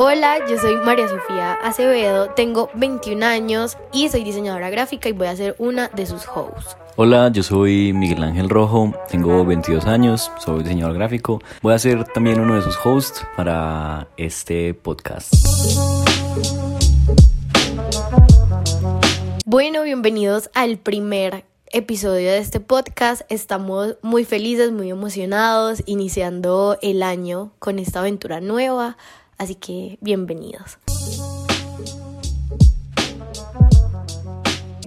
Hola, yo soy María Sofía Acevedo, tengo 21 años y soy diseñadora gráfica y voy a ser una de sus hosts. Hola, yo soy Miguel Ángel Rojo, tengo 22 años, soy diseñador gráfico. Voy a ser también uno de sus hosts para este podcast. Bueno, bienvenidos al primer episodio de este podcast. Estamos muy felices, muy emocionados, iniciando el año con esta aventura nueva. Así que bienvenidos.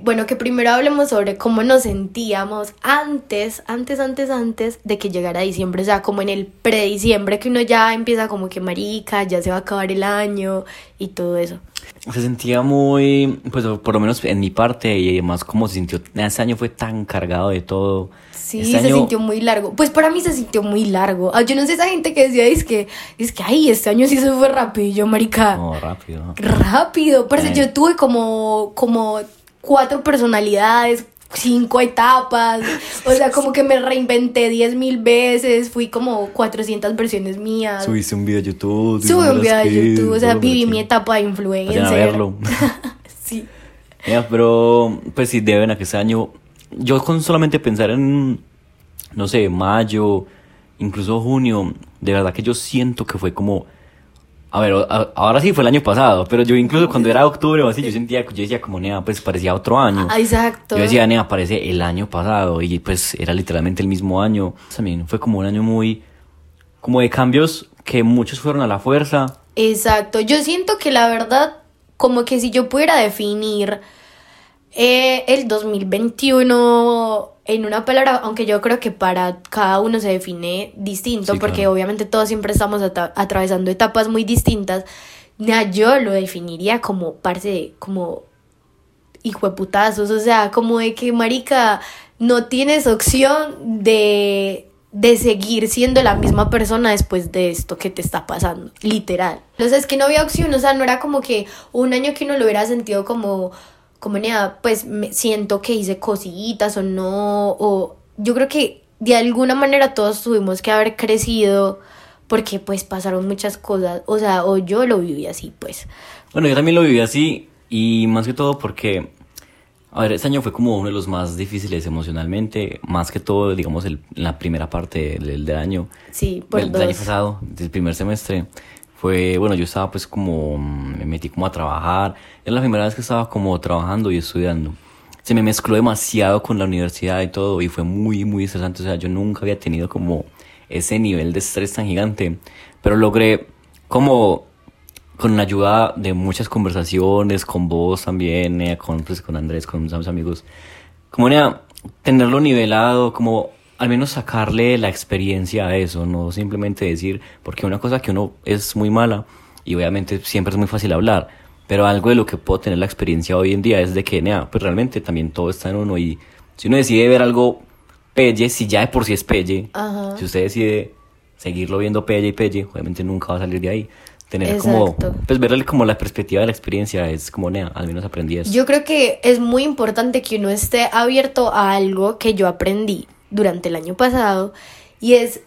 Bueno, que primero hablemos sobre cómo nos sentíamos antes, antes, antes, antes de que llegara diciembre, o sea, como en el prediciembre que uno ya empieza como que marica, ya se va a acabar el año y todo eso. Se sentía muy, pues por lo menos en mi parte y además como se sintió, ese año fue tan cargado de todo. Sí, este se sintió muy largo. Pues para mí se sintió muy largo. Ah, yo no sé esa gente que decía, es que, es que, ay, este año sí se fue yo, marica. No, rápido. Rápido. Pero eh. yo tuve como, como cuatro personalidades, cinco etapas, o sea, como que me reinventé diez mil veces, fui como 400 versiones mías. Subiste un video a YouTube. Subí un video a YouTube, o sea, viví mi etapa de influencer. a verlo. sí. pero, pues sí, deben a que ese año, yo con solamente pensar en, no sé, mayo, incluso junio, de verdad que yo siento que fue como a ver, ahora sí fue el año pasado, pero yo incluso cuando era octubre o así, yo sentía, yo decía como, nea, pues parecía otro año. Ah, exacto. Yo decía, nea, parece el año pasado y pues era literalmente el mismo año. También fue como un año muy, como de cambios que muchos fueron a la fuerza. Exacto, yo siento que la verdad, como que si yo pudiera definir eh, el 2021 en una palabra, aunque yo creo que para cada uno se define distinto, porque obviamente todos siempre estamos atravesando etapas muy distintas, yo lo definiría como parte como hijo de putazos, o sea, como de que marica no tienes opción de de seguir siendo la misma persona después de esto que te está pasando, literal. Entonces es que no había opción, o sea, no era como que un año que uno lo hubiera sentido como comunidad, pues me siento que hice cositas o no, o yo creo que de alguna manera todos tuvimos que haber crecido porque pues pasaron muchas cosas, o sea, o yo lo viví así, pues. Bueno, yo también lo viví así y más que todo porque, a ver, este año fue como uno de los más difíciles emocionalmente, más que todo, digamos, el, la primera parte del, del año. Sí, por del, del año pasado, del primer semestre fue, bueno, yo estaba pues como, me metí como a trabajar, era la primera vez que estaba como trabajando y estudiando. Se me mezcló demasiado con la universidad y todo y fue muy, muy estresante, o sea, yo nunca había tenido como ese nivel de estrés tan gigante, pero logré como con la ayuda de muchas conversaciones, con vos también, eh, con, pues, con Andrés, con mis amigos, como era tenerlo nivelado, como al menos sacarle la experiencia a eso, no simplemente decir, porque una cosa que uno es muy mala y obviamente siempre es muy fácil hablar, pero algo de lo que puedo tener la experiencia hoy en día es de que, nea, pues realmente también todo está en uno y si uno decide ver algo pelle, si ya de por sí es pelle, si usted decide seguirlo viendo pelle y pelle, obviamente nunca va a salir de ahí. Tener como, pues verle como la perspectiva de la experiencia es como, nea, al menos aprendí eso. Yo creo que es muy importante que uno esté abierto a algo que yo aprendí durante el año pasado y es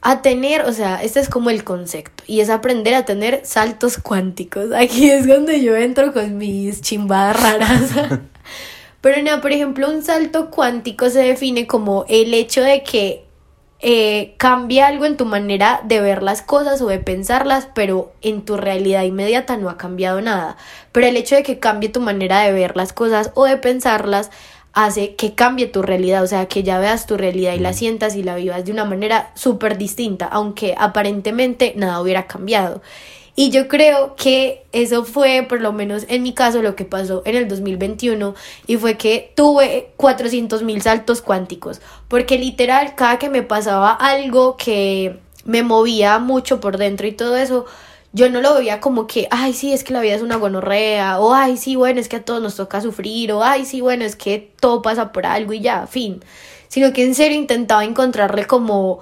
a tener, o sea, este es como el concepto y es aprender a tener saltos cuánticos. Aquí es donde yo entro con mis chimbadas raras. Pero no, por ejemplo, un salto cuántico se define como el hecho de que eh, cambia algo en tu manera de ver las cosas o de pensarlas, pero en tu realidad inmediata no ha cambiado nada. Pero el hecho de que cambie tu manera de ver las cosas o de pensarlas hace que cambie tu realidad, o sea, que ya veas tu realidad y la sientas y la vivas de una manera súper distinta, aunque aparentemente nada hubiera cambiado. Y yo creo que eso fue, por lo menos en mi caso, lo que pasó en el 2021 y fue que tuve 400 mil saltos cuánticos, porque literal, cada que me pasaba algo que me movía mucho por dentro y todo eso, yo no lo veía como que, ay, sí, es que la vida es una gonorrea, o ay, sí, bueno, es que a todos nos toca sufrir, o ay, sí, bueno, es que todo pasa por algo y ya, fin. Sino que en serio intentaba encontrarle como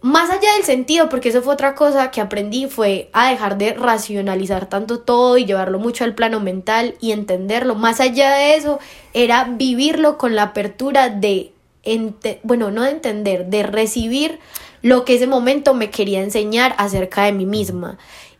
más allá del sentido, porque eso fue otra cosa que aprendí, fue a dejar de racionalizar tanto todo y llevarlo mucho al plano mental y entenderlo. Más allá de eso, era vivirlo con la apertura de, bueno, no de entender, de recibir lo que ese momento me quería enseñar acerca de mí misma.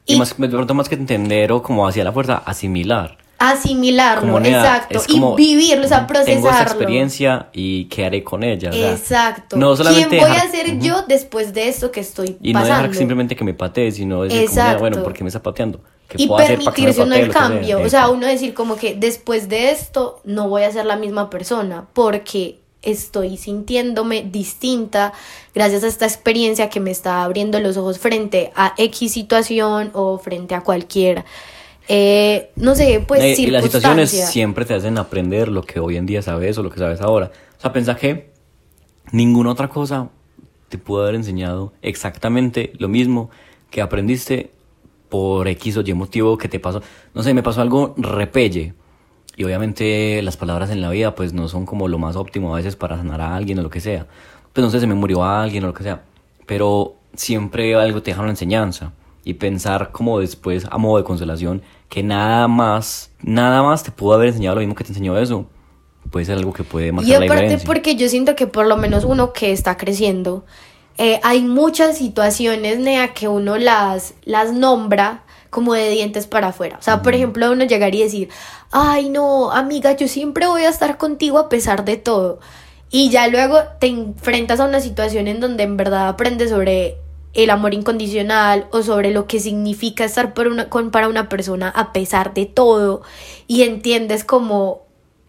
Y, Y- más, de pronto más que entender o como hacia la fuerza, asimilar. asimilarlo, Como exacto, es como, y vivirlo, o sea, procesarlo. Tengo esta experiencia y qué haré con ella. o sea, Exacto. No solamente ¿Quién voy dejar- a ser yo después de esto que estoy Y no pasando? dejar simplemente que me patee, sino decir, como, Exacto. bueno, ¿por qué me está pateando? ¿Qué y permitirse uno el sea? cambio. O sea, uno decir como que después de esto no voy a ser la misma persona porque estoy sintiéndome distinta gracias a esta experiencia que me está abriendo los ojos frente a X situación o frente a cualquier, eh, no sé, pues Eh, y las situaciones siempre te hacen aprender lo que hoy en día sabes o lo que sabes ahora. O sea, pensá que ninguna otra cosa te pudo haber enseñado exactamente lo mismo que aprendiste por X o Y motivo que te pasó. No sé, me pasó algo repelle. Y obviamente las palabras en la vida pues no son como lo más óptimo a veces para sanar a alguien o lo que sea. Pues no sé, se me murió alguien o lo que sea. Pero siempre algo te deja una enseñanza. Y pensar como después a modo de consolación que nada más, nada más te pudo haber enseñado lo mismo que te enseñó eso. Puede ser algo que puede marcar Y la aparte diferencia. porque yo siento que por lo menos uno que está creciendo, eh, hay muchas situaciones, Nea, que uno las, las nombra como de dientes para afuera. O sea, por ejemplo, uno llegar y decir, ay no, amiga, yo siempre voy a estar contigo a pesar de todo. Y ya luego te enfrentas a una situación en donde en verdad aprendes sobre el amor incondicional o sobre lo que significa estar por una, con, para una persona a pesar de todo y entiendes como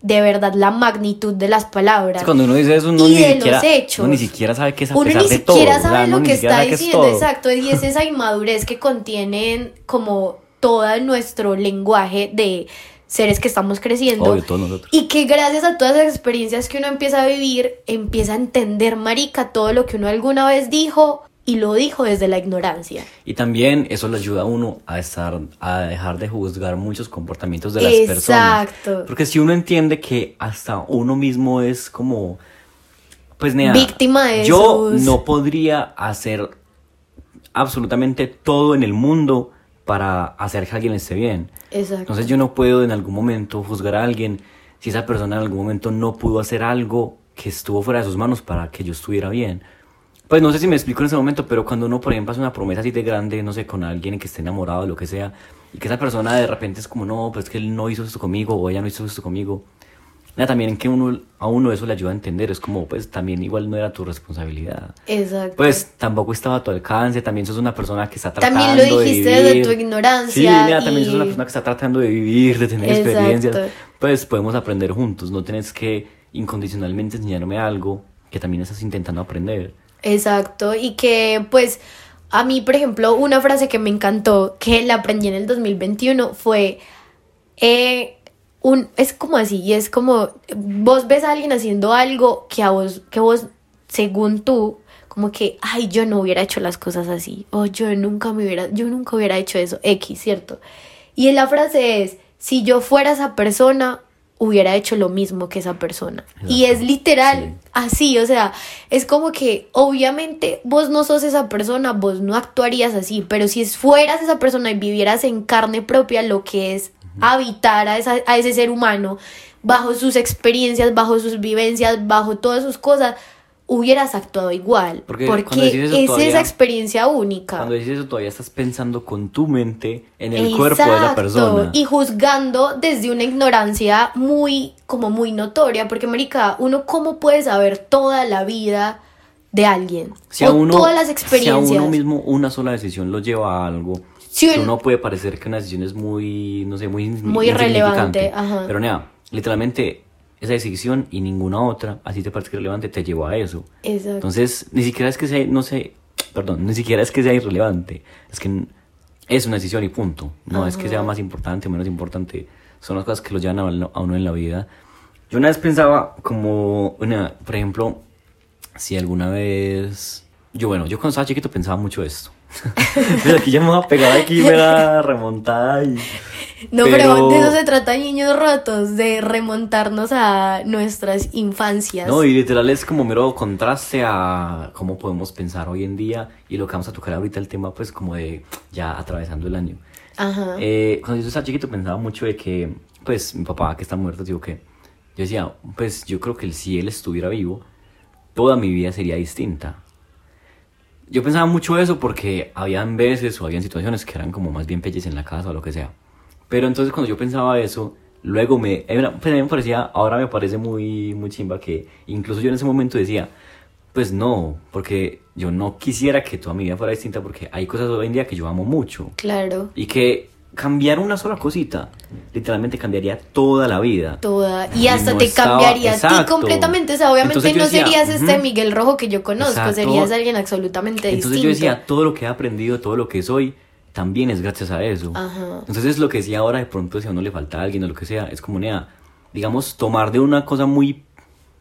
de verdad la magnitud de las palabras. Cuando uno dice eso, uno y ni de siquiera, los hechos. uno ni siquiera sabe qué es a Uno pesar ni de todo. siquiera o sea, sabe lo que está es diciendo, exacto, y es esa inmadurez que contienen como todo nuestro lenguaje de seres que estamos creciendo Obvio, todos nosotros. y que gracias a todas las experiencias que uno empieza a vivir, empieza a entender, marica, todo lo que uno alguna vez dijo y lo dijo desde la ignorancia. Y también eso le ayuda a uno a estar, a dejar de juzgar muchos comportamientos de las personas. Exacto. Porque si uno entiende que hasta uno mismo es como, pues Víctima de yo no podría hacer absolutamente todo en el mundo para hacer que alguien esté bien. Exacto. Entonces yo no puedo en algún momento juzgar a alguien si esa persona en algún momento no pudo hacer algo que estuvo fuera de sus manos para que yo estuviera bien. Pues no sé si me explico en ese momento, pero cuando uno, por ejemplo, hace una promesa así de grande, no sé, con alguien que esté enamorado o lo que sea, y que esa persona de repente es como, no, pues que él no hizo esto conmigo o ella no hizo esto conmigo. Nada, también que uno, a uno eso le ayuda a entender, es como, pues también igual no era tu responsabilidad. Exacto. Pues tampoco estaba a tu alcance, también sos una persona que está tratando También lo dijiste de desde tu ignorancia Sí, mira, también y- sos una persona que está tratando de vivir, de tener Exacto. experiencias. Pues podemos aprender juntos, no tienes que incondicionalmente enseñarme algo que también estás intentando aprender. Exacto, y que pues a mí, por ejemplo, una frase que me encantó, que la aprendí en el 2021, fue, eh, un, es como así, y es como, vos ves a alguien haciendo algo que a vos, que vos, según tú, como que, ay, yo no hubiera hecho las cosas así, o yo nunca me hubiera, yo nunca hubiera hecho eso, X, ¿cierto? Y la frase es, si yo fuera esa persona, hubiera hecho lo mismo que esa persona. Y es literal Sí. así, o sea, es como que obviamente vos no sos esa persona, vos no actuarías así, pero si fueras esa persona y vivieras en carne propia lo que es habitar a, esa- a ese ser humano, bajo sus experiencias, bajo sus vivencias, bajo todas sus cosas, hubieras actuado igual, Porque porque, eso es todavía- esa experiencia única. Cuando dices eso todavía estás pensando con tu mente en el cuerpo de la Exacto, persona. Y juzgando desde una ignorancia muy, como muy notoria, porque marica, uno cómo puede saber toda la vida de alguien Si a o uno, todas las si a experiencias. uno mismo una sola decisión lo lleva a algo, Si un- uno puede parecer que una decisión es muy, no sé, muy, Muy irrelevante, ajá. Pero nada, literalmente esa decisión y ninguna otra, así te parece irrelevante, te llevó a eso. Exacto. Entonces, ni siquiera es que sea, no sé, perdón, ni siquiera es que sea irrelevante, es que es una decisión y punto. No es que sea más importante o menos importante, son las cosas que lo llevan a uno, a uno en la vida. Yo una vez pensaba como, una, por ejemplo, si alguna vez, yo bueno, yo cuando estaba chiquito pensaba mucho esto. Pero aquí ya me voy a pegar aquí, me da remontada y... no, pero... pero- de eso se trata niños rotos, de remontarnos a nuestras infancias. No, y literal es como mero contraste a cómo podemos pensar hoy en día y lo que vamos a tocar ahorita el tema pues como de ya atravesando el año. Ajá. Eh, cuando yo estaba chiquito pensaba mucho de que pues mi papá que está muerto, digo que yo decía, pues yo creo que si él estuviera vivo, toda mi vida sería distinta. yo pensaba mucho eso porque habían veces o habían situaciones que eran como más bien pelles en la casa o lo que sea. Pero entonces cuando yo pensaba eso, luego me, pues a mí me parecía, ahora me parece muy, muy chimba que incluso yo en ese momento decía, pues no, porque yo no quisiera que toda mi vida fuera distinta porque hay cosas hoy en día que yo amo mucho. Claro. Y que cambiar una sola cosita literalmente cambiaría toda la vida. Toda. Y hasta te cambiaría a ti completamente. O sea, obviamente no serías este Miguel Rojo que yo conozco, serías alguien absolutamente distinto. Entonces yo decía, todo lo que he aprendido, todo lo que soy, también es gracias a eso. Ajá. Entonces lo que decía ahora, de pronto si a uno le falta a alguien o lo que sea, es como, nea, digamos, tomar de una cosa muy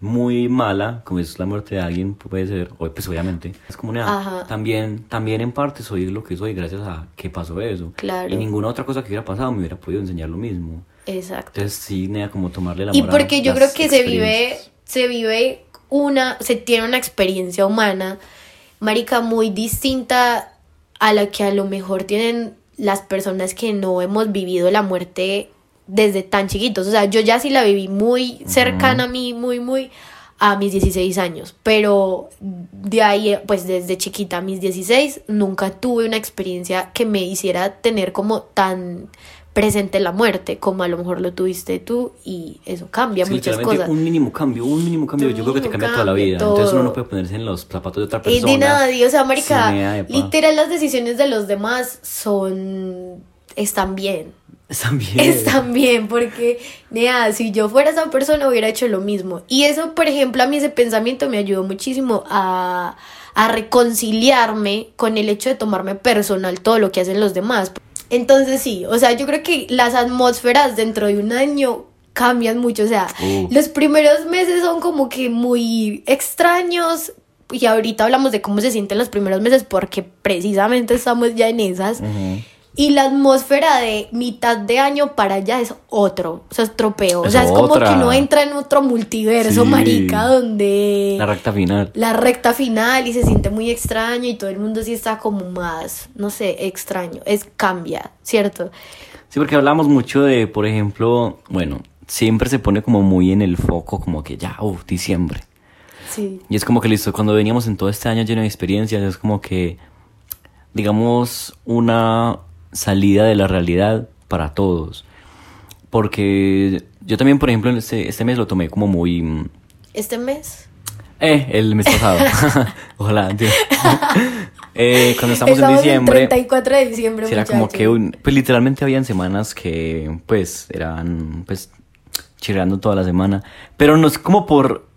muy mala, como es la muerte de alguien, puede ser, pues obviamente, es como una, también, también en parte soy lo que soy gracias a que pasó eso. Claro. Y ninguna otra cosa que hubiera pasado me hubiera podido enseñar lo mismo. Exacto. Entonces sí, nea, como tomarle la Y porque yo creo que se vive, se vive una, se tiene una experiencia humana, marica, muy distinta a la que a lo mejor tienen las personas que no hemos vivido la muerte desde tan chiquitos. O sea, yo ya sí la viví muy cercana a mí, muy, muy a mis 16 años. Pero de ahí, pues desde chiquita a mis 16, nunca tuve una experiencia que me hiciera tener como tan presente la muerte, como a lo mejor lo tuviste tú, y eso cambia muchas cosas. Un mínimo cambio, un mínimo cambio, yo creo que te cambia toda la vida. Entonces uno no puede ponerse en los zapatos de otra persona. Y de nadie, o sea, Marica, literal, las decisiones de los demás son. están bien. Están bien. Están bien, porque, nada, si yo fuera esa persona hubiera hecho lo mismo. Y eso, por ejemplo, a mí ese pensamiento me ayudó muchísimo a, a reconciliarme con el hecho de tomarme personal todo lo que hacen los demás. Entonces sí, o sea, yo creo que las atmósferas dentro de un año cambian mucho, o sea, los primeros meses son como que muy extraños y ahorita hablamos de cómo se sienten los primeros meses porque precisamente estamos ya en esas. Y la atmósfera de mitad de año para allá es otro, o sea, es tropeo. o sea, es como que uno entra en otro multiverso, marica, donde... La recta final. La recta final y se siente muy extraño y todo el mundo sí está como más, no sé, extraño. Es cambia, ¿cierto? Sí, porque hablamos mucho de, por ejemplo, bueno, siempre se pone como muy en el foco, como que ya, uff, diciembre. Sí. Y es como que listo, cuando veníamos en todo este año lleno de experiencias, es como que, digamos, una salida de la realidad para todos. Porque yo también, por ejemplo, este, este mes lo tomé como muy... Mm, ¿Este mes? Eh, el mes pasado. Ojalá, eh, cuando estamos, en diciembre. El 34 de diciembre, Era como que, pues literalmente habían semanas que, pues, eran, pues, chirreando toda la semana. Pero no es como por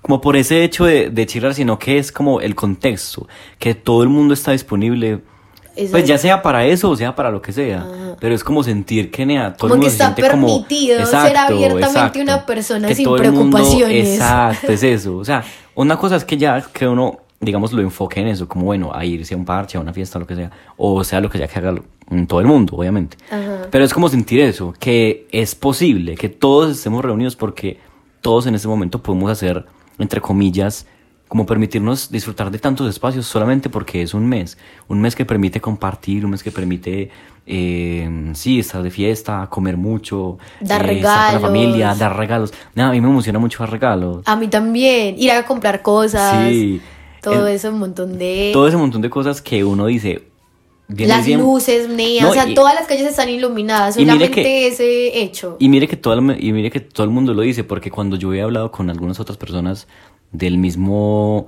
como por ese hecho de, de chirrar, sino que es como el contexto, que todo el mundo está disponible pues ya sea para eso o sea para lo que sea. Pero es como sentir que nea, todo el mundo que está se permitido ser abiertamente una persona sin preocupaciones. exacto, es eso. O sea, una cosa es que ya que uno, digamos, lo enfoque en eso, como bueno, a irse a un parche, a una fiesta, lo que sea. O sea, lo que sea que haga todo el mundo, obviamente. Pero es como sentir eso, que es posible, que todos estemos reunidos porque todos en ese momento podemos hacer, entre comillas, como permitirnos disfrutar de tantos espacios solamente porque es un mes, un mes que permite compartir, un mes que permite, eh, sí, estar de fiesta, comer mucho, dar regalos, eh, estar con la familia, dar regalos. a mí me emociona mucho dar regalos. A mí también, ir a comprar cosas. Sí. Todo eso, un montón de... Todo ese montón de cosas que uno dice, las luces, o sea, todas las calles están iluminadas, solamente ese hecho. Y mire, que todo el, y mire que todo el mundo lo dice, porque cuando yo he hablado con algunas otras personas del mismo,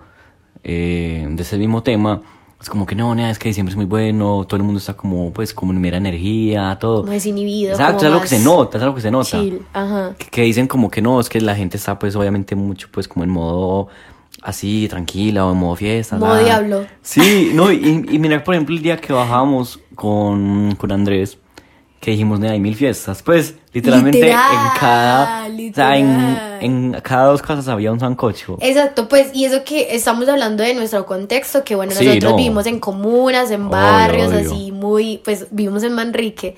eh, de ese mismo tema, es como que no, es que diciembre es muy bueno, todo el mundo está como, pues, como en mera energía, todo. Como desinhibido. Exacto, es algo que se nota, es algo que se nota. Chill, ajá. Que, dicen como que no, es que la gente está, pues, obviamente mucho, pues, como en modo así, tranquila o en modo fiesta. Modo diablo. Sí, no, y, y mira, por ejemplo, el día que bajábamos con, con Andrés, que dijimos, hay mil fiestas. Pues literalmente en cada. O sea, en, cada dos casas había un sancocho. Exacto, pues, y eso que estamos hablando de nuestro contexto, que bueno, nosotros vivimos en comunas, en barrios, así muy, pues vivimos en Manrique.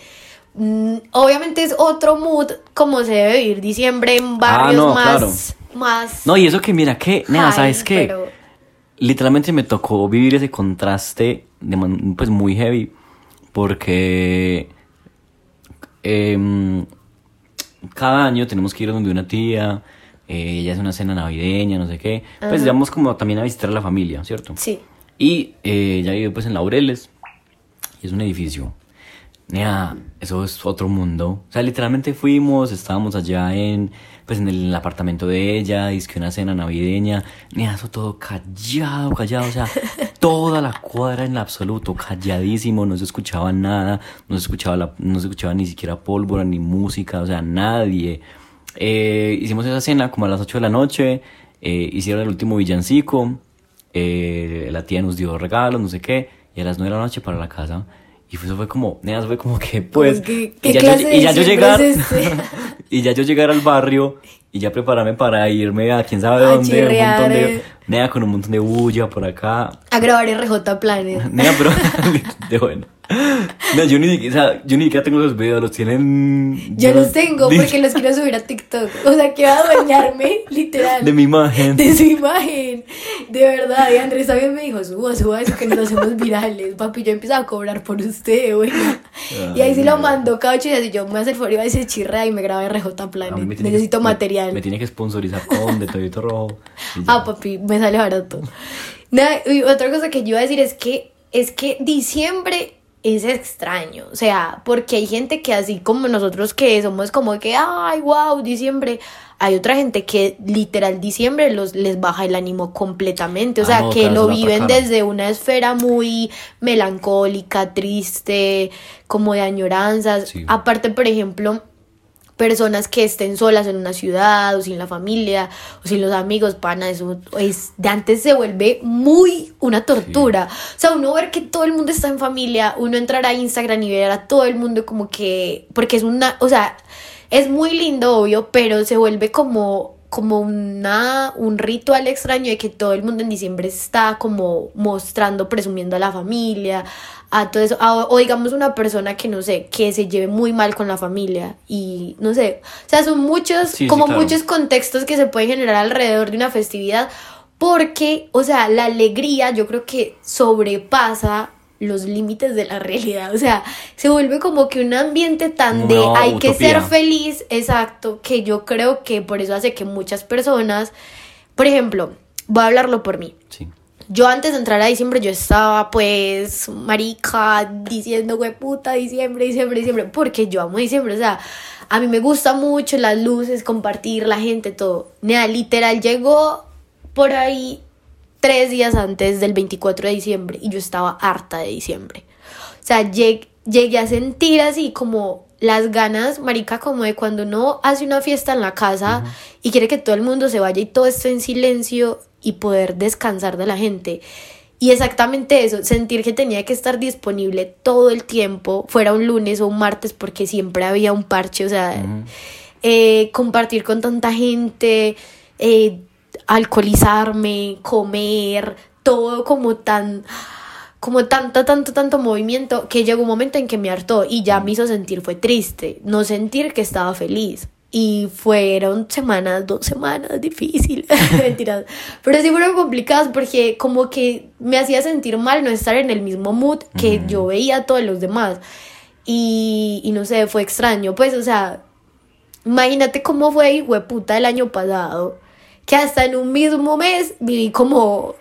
Mm, obviamente es otro mood como se debe vivir diciembre en ah, barrios más, más. No, y eso que mira que, nada, ¿sabes qué? Literalmente me tocó vivir ese contraste de pues muy heavy porque Em, cada año tenemos que ir donde una tía, eh, ella hace una cena navideña, no sé qué. Pues vamos como también a visitar a la familia, ¿cierto? Sí. Y eh, ya vive pues en Laureles. Y es un edificio. Nea, eso es otro mundo. O sea, literalmente fuimos, estábamos allá en, pues en el apartamento de ella, y que una cena navideña. Eso todo callado, callado. O sea, toda la cuadra en absoluto, calladísimo, no se escuchaba nada, no se escuchaba, la, no se escuchaba ni siquiera pólvora, ni música, o sea, nadie. Eh, hicimos esa cena como a las 8 de la noche, eh, hicieron el último villancico, eh, la tía nos dio regalos, no sé qué, y a las 9 de la noche para la casa. Y eso fue como, nada, fue como que, pues, ¿Qué- y qué ya, clase yo, de y ya yo llegar, es este? y ya yo llegar al barrio y ya prepararme para irme a quién sabe A dónde, un montón de, eh. nea, con un montón de bulla por acá, A grabar RJ Planner. Nea, pero de bueno. No, yo ni o sea, yo ni siquiera tengo los videos, los tienen. Yo los tengo porque los quiero subir a TikTok. O sea, que va a adueñarme, literal. De mi imagen. de su imagen. De verdad, y Andrés también me dijo, suba, suba eso que nos hacemos virales. Papi, yo empiezo a cobrar por usted, güey. Y ahí sí lo mandó días y yo me voy a hacer foro y se chirra y me graba RJ A Planet. Necesito que- material. Me, me tiene que sponsorizar con de Todito Rojo. Ah, papi, me sale barato. Nada, y otra cosa que yo iba a decir es que es que diciembre es extraño, o sea, porque hay gente que así como nosotros que somos como que, ay, wow, diciembre, hay otra gente que literal diciembre los, les baja el ánimo completamente, o Ah, sea, no, que lo otra viven desde una esfera muy melancólica, triste, como de añoranzas. Sí. Aparte, por ejemplo, personas que estén solas en una ciudad o sin la familia o sin los amigos, pana, eso es de antes se vuelve muy una tortura. O sea, uno ver que todo el mundo está en familia, uno entrar a Instagram y ver a todo el mundo como que porque es una, o sea, es muy lindo obvio, pero se vuelve como como una un ritual extraño de que todo el mundo en diciembre está como mostrando, presumiendo a la familia, a todo eso, a- o digamos una persona que no sé, que se lleve muy mal con la familia y no sé, o sea, son muchos, Sí, sí, como claro. muchos contextos que se pueden generar alrededor de una festividad, porque, o sea, la alegría yo creo que sobrepasa los límites de la realidad, o sea, se vuelve como que un ambiente tan de hay que ser feliz, exacto, que yo creo que por eso hace que muchas personas, por ejemplo, voy a hablarlo por mí, Sí. yo antes de entrar a diciembre yo estaba pues marica diciendo güey puta diciembre, diciembre, diciembre, porque yo amo diciembre, o sea, a mí me gusta mucho las luces, compartir, la gente, todo. Nada, literal llegó por ahí tres días antes del 24 de diciembre y yo estaba harta de diciembre. O sea, lleg- llegué a sentir así como las ganas, marica, como de cuando uno hace una fiesta en la casa y quiere que todo el mundo se vaya y todo esté en silencio y poder descansar de la gente. Y exactamente eso, sentir que tenía que estar disponible todo el tiempo, fuera un lunes o un martes, porque siempre había un parche, o sea, eh, compartir con tanta gente, eh, alcoholizarme, comer, todo como tan, como tanto, tanto, tanto movimiento que llegó un momento en que me hartó y ya me hizo sentir fue triste, no sentir que estaba feliz. Y fueron semanas, dos semanas difíciles, mentiras. Pero sí fueron complicadas porque como que me hacía sentir mal no estar en el mismo mood que yo veía a todos los demás. Y, y no sé, fue extraño. Pues, o sea, imagínate cómo fue, puta el año pasado. Que hasta en un mismo mes viví como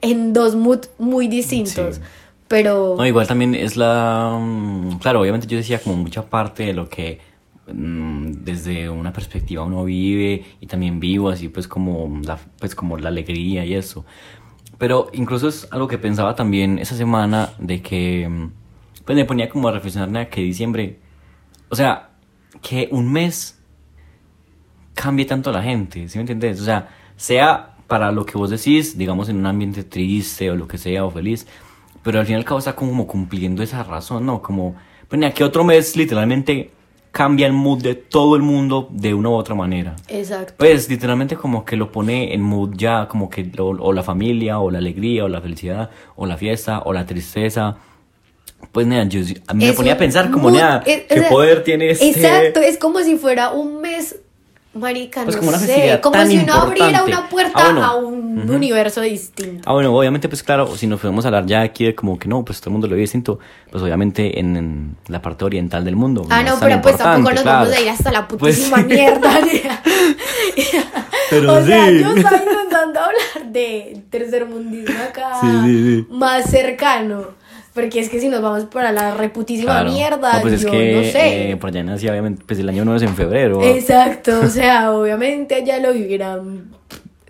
en dos moods muy distintos. Sí. Pero... No, igual también es la... mm, Claro, obviamente yo decía como mucha parte de lo que mm, desde una perspectiva uno vive y también vivo así pues como la, pues como la alegría y eso. Pero incluso es algo que pensaba también esa semana de que mm, pues me ponía como a reflexionar que diciembre, o sea, que un mes cambie tanto a la gente, ¿sí me entiendes? O sea, sea para lo que vos decís, digamos en un ambiente triste o lo que sea o feliz, pero al fin y al cabo está como cumpliendo esa razón, ¿no? Como, pues ni aquí otro mes literalmente cambia el mood de todo el mundo de una u otra manera. Exacto. Pues literalmente como que lo pone en mood ya como que lo- o la familia o la alegría o la felicidad o la fiesta o la tristeza. Pues nada, yo a mí me ponía a pensar como nada, o qué sea, poder tiene este Exacto, es como si fuera un mes, marica, Pues no como una sé, como si uno abriera una puerta Ah, bueno. a un universo distinto. Ah, bueno, obviamente, pues claro, si nos podemos hablar ya aquí de como que no, pues todo el mundo lo ve distinto, pues obviamente en, en la parte oriental del mundo. Ah, no, pero pues tampoco nos claro. vamos a ir hasta la Pues putísima sí. mierda. Pero o sea, yo estaba intentando hablar de tercermundismo acá Sí, sí, sí. más cercano. Porque es que si nos vamos para la reputísima Claro. mierda, No, pues es yo que no sé. eh, por allá nací, obviamente, pues el año nuevo es en febrero. Exacto, o sea, obviamente allá lo vivirán,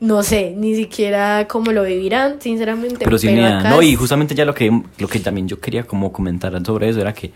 no sé, ni siquiera cómo lo vivirán, sinceramente. Pero sí, mira, acá no, y justamente ya lo que, lo que también yo quería como comentar sobre eso era que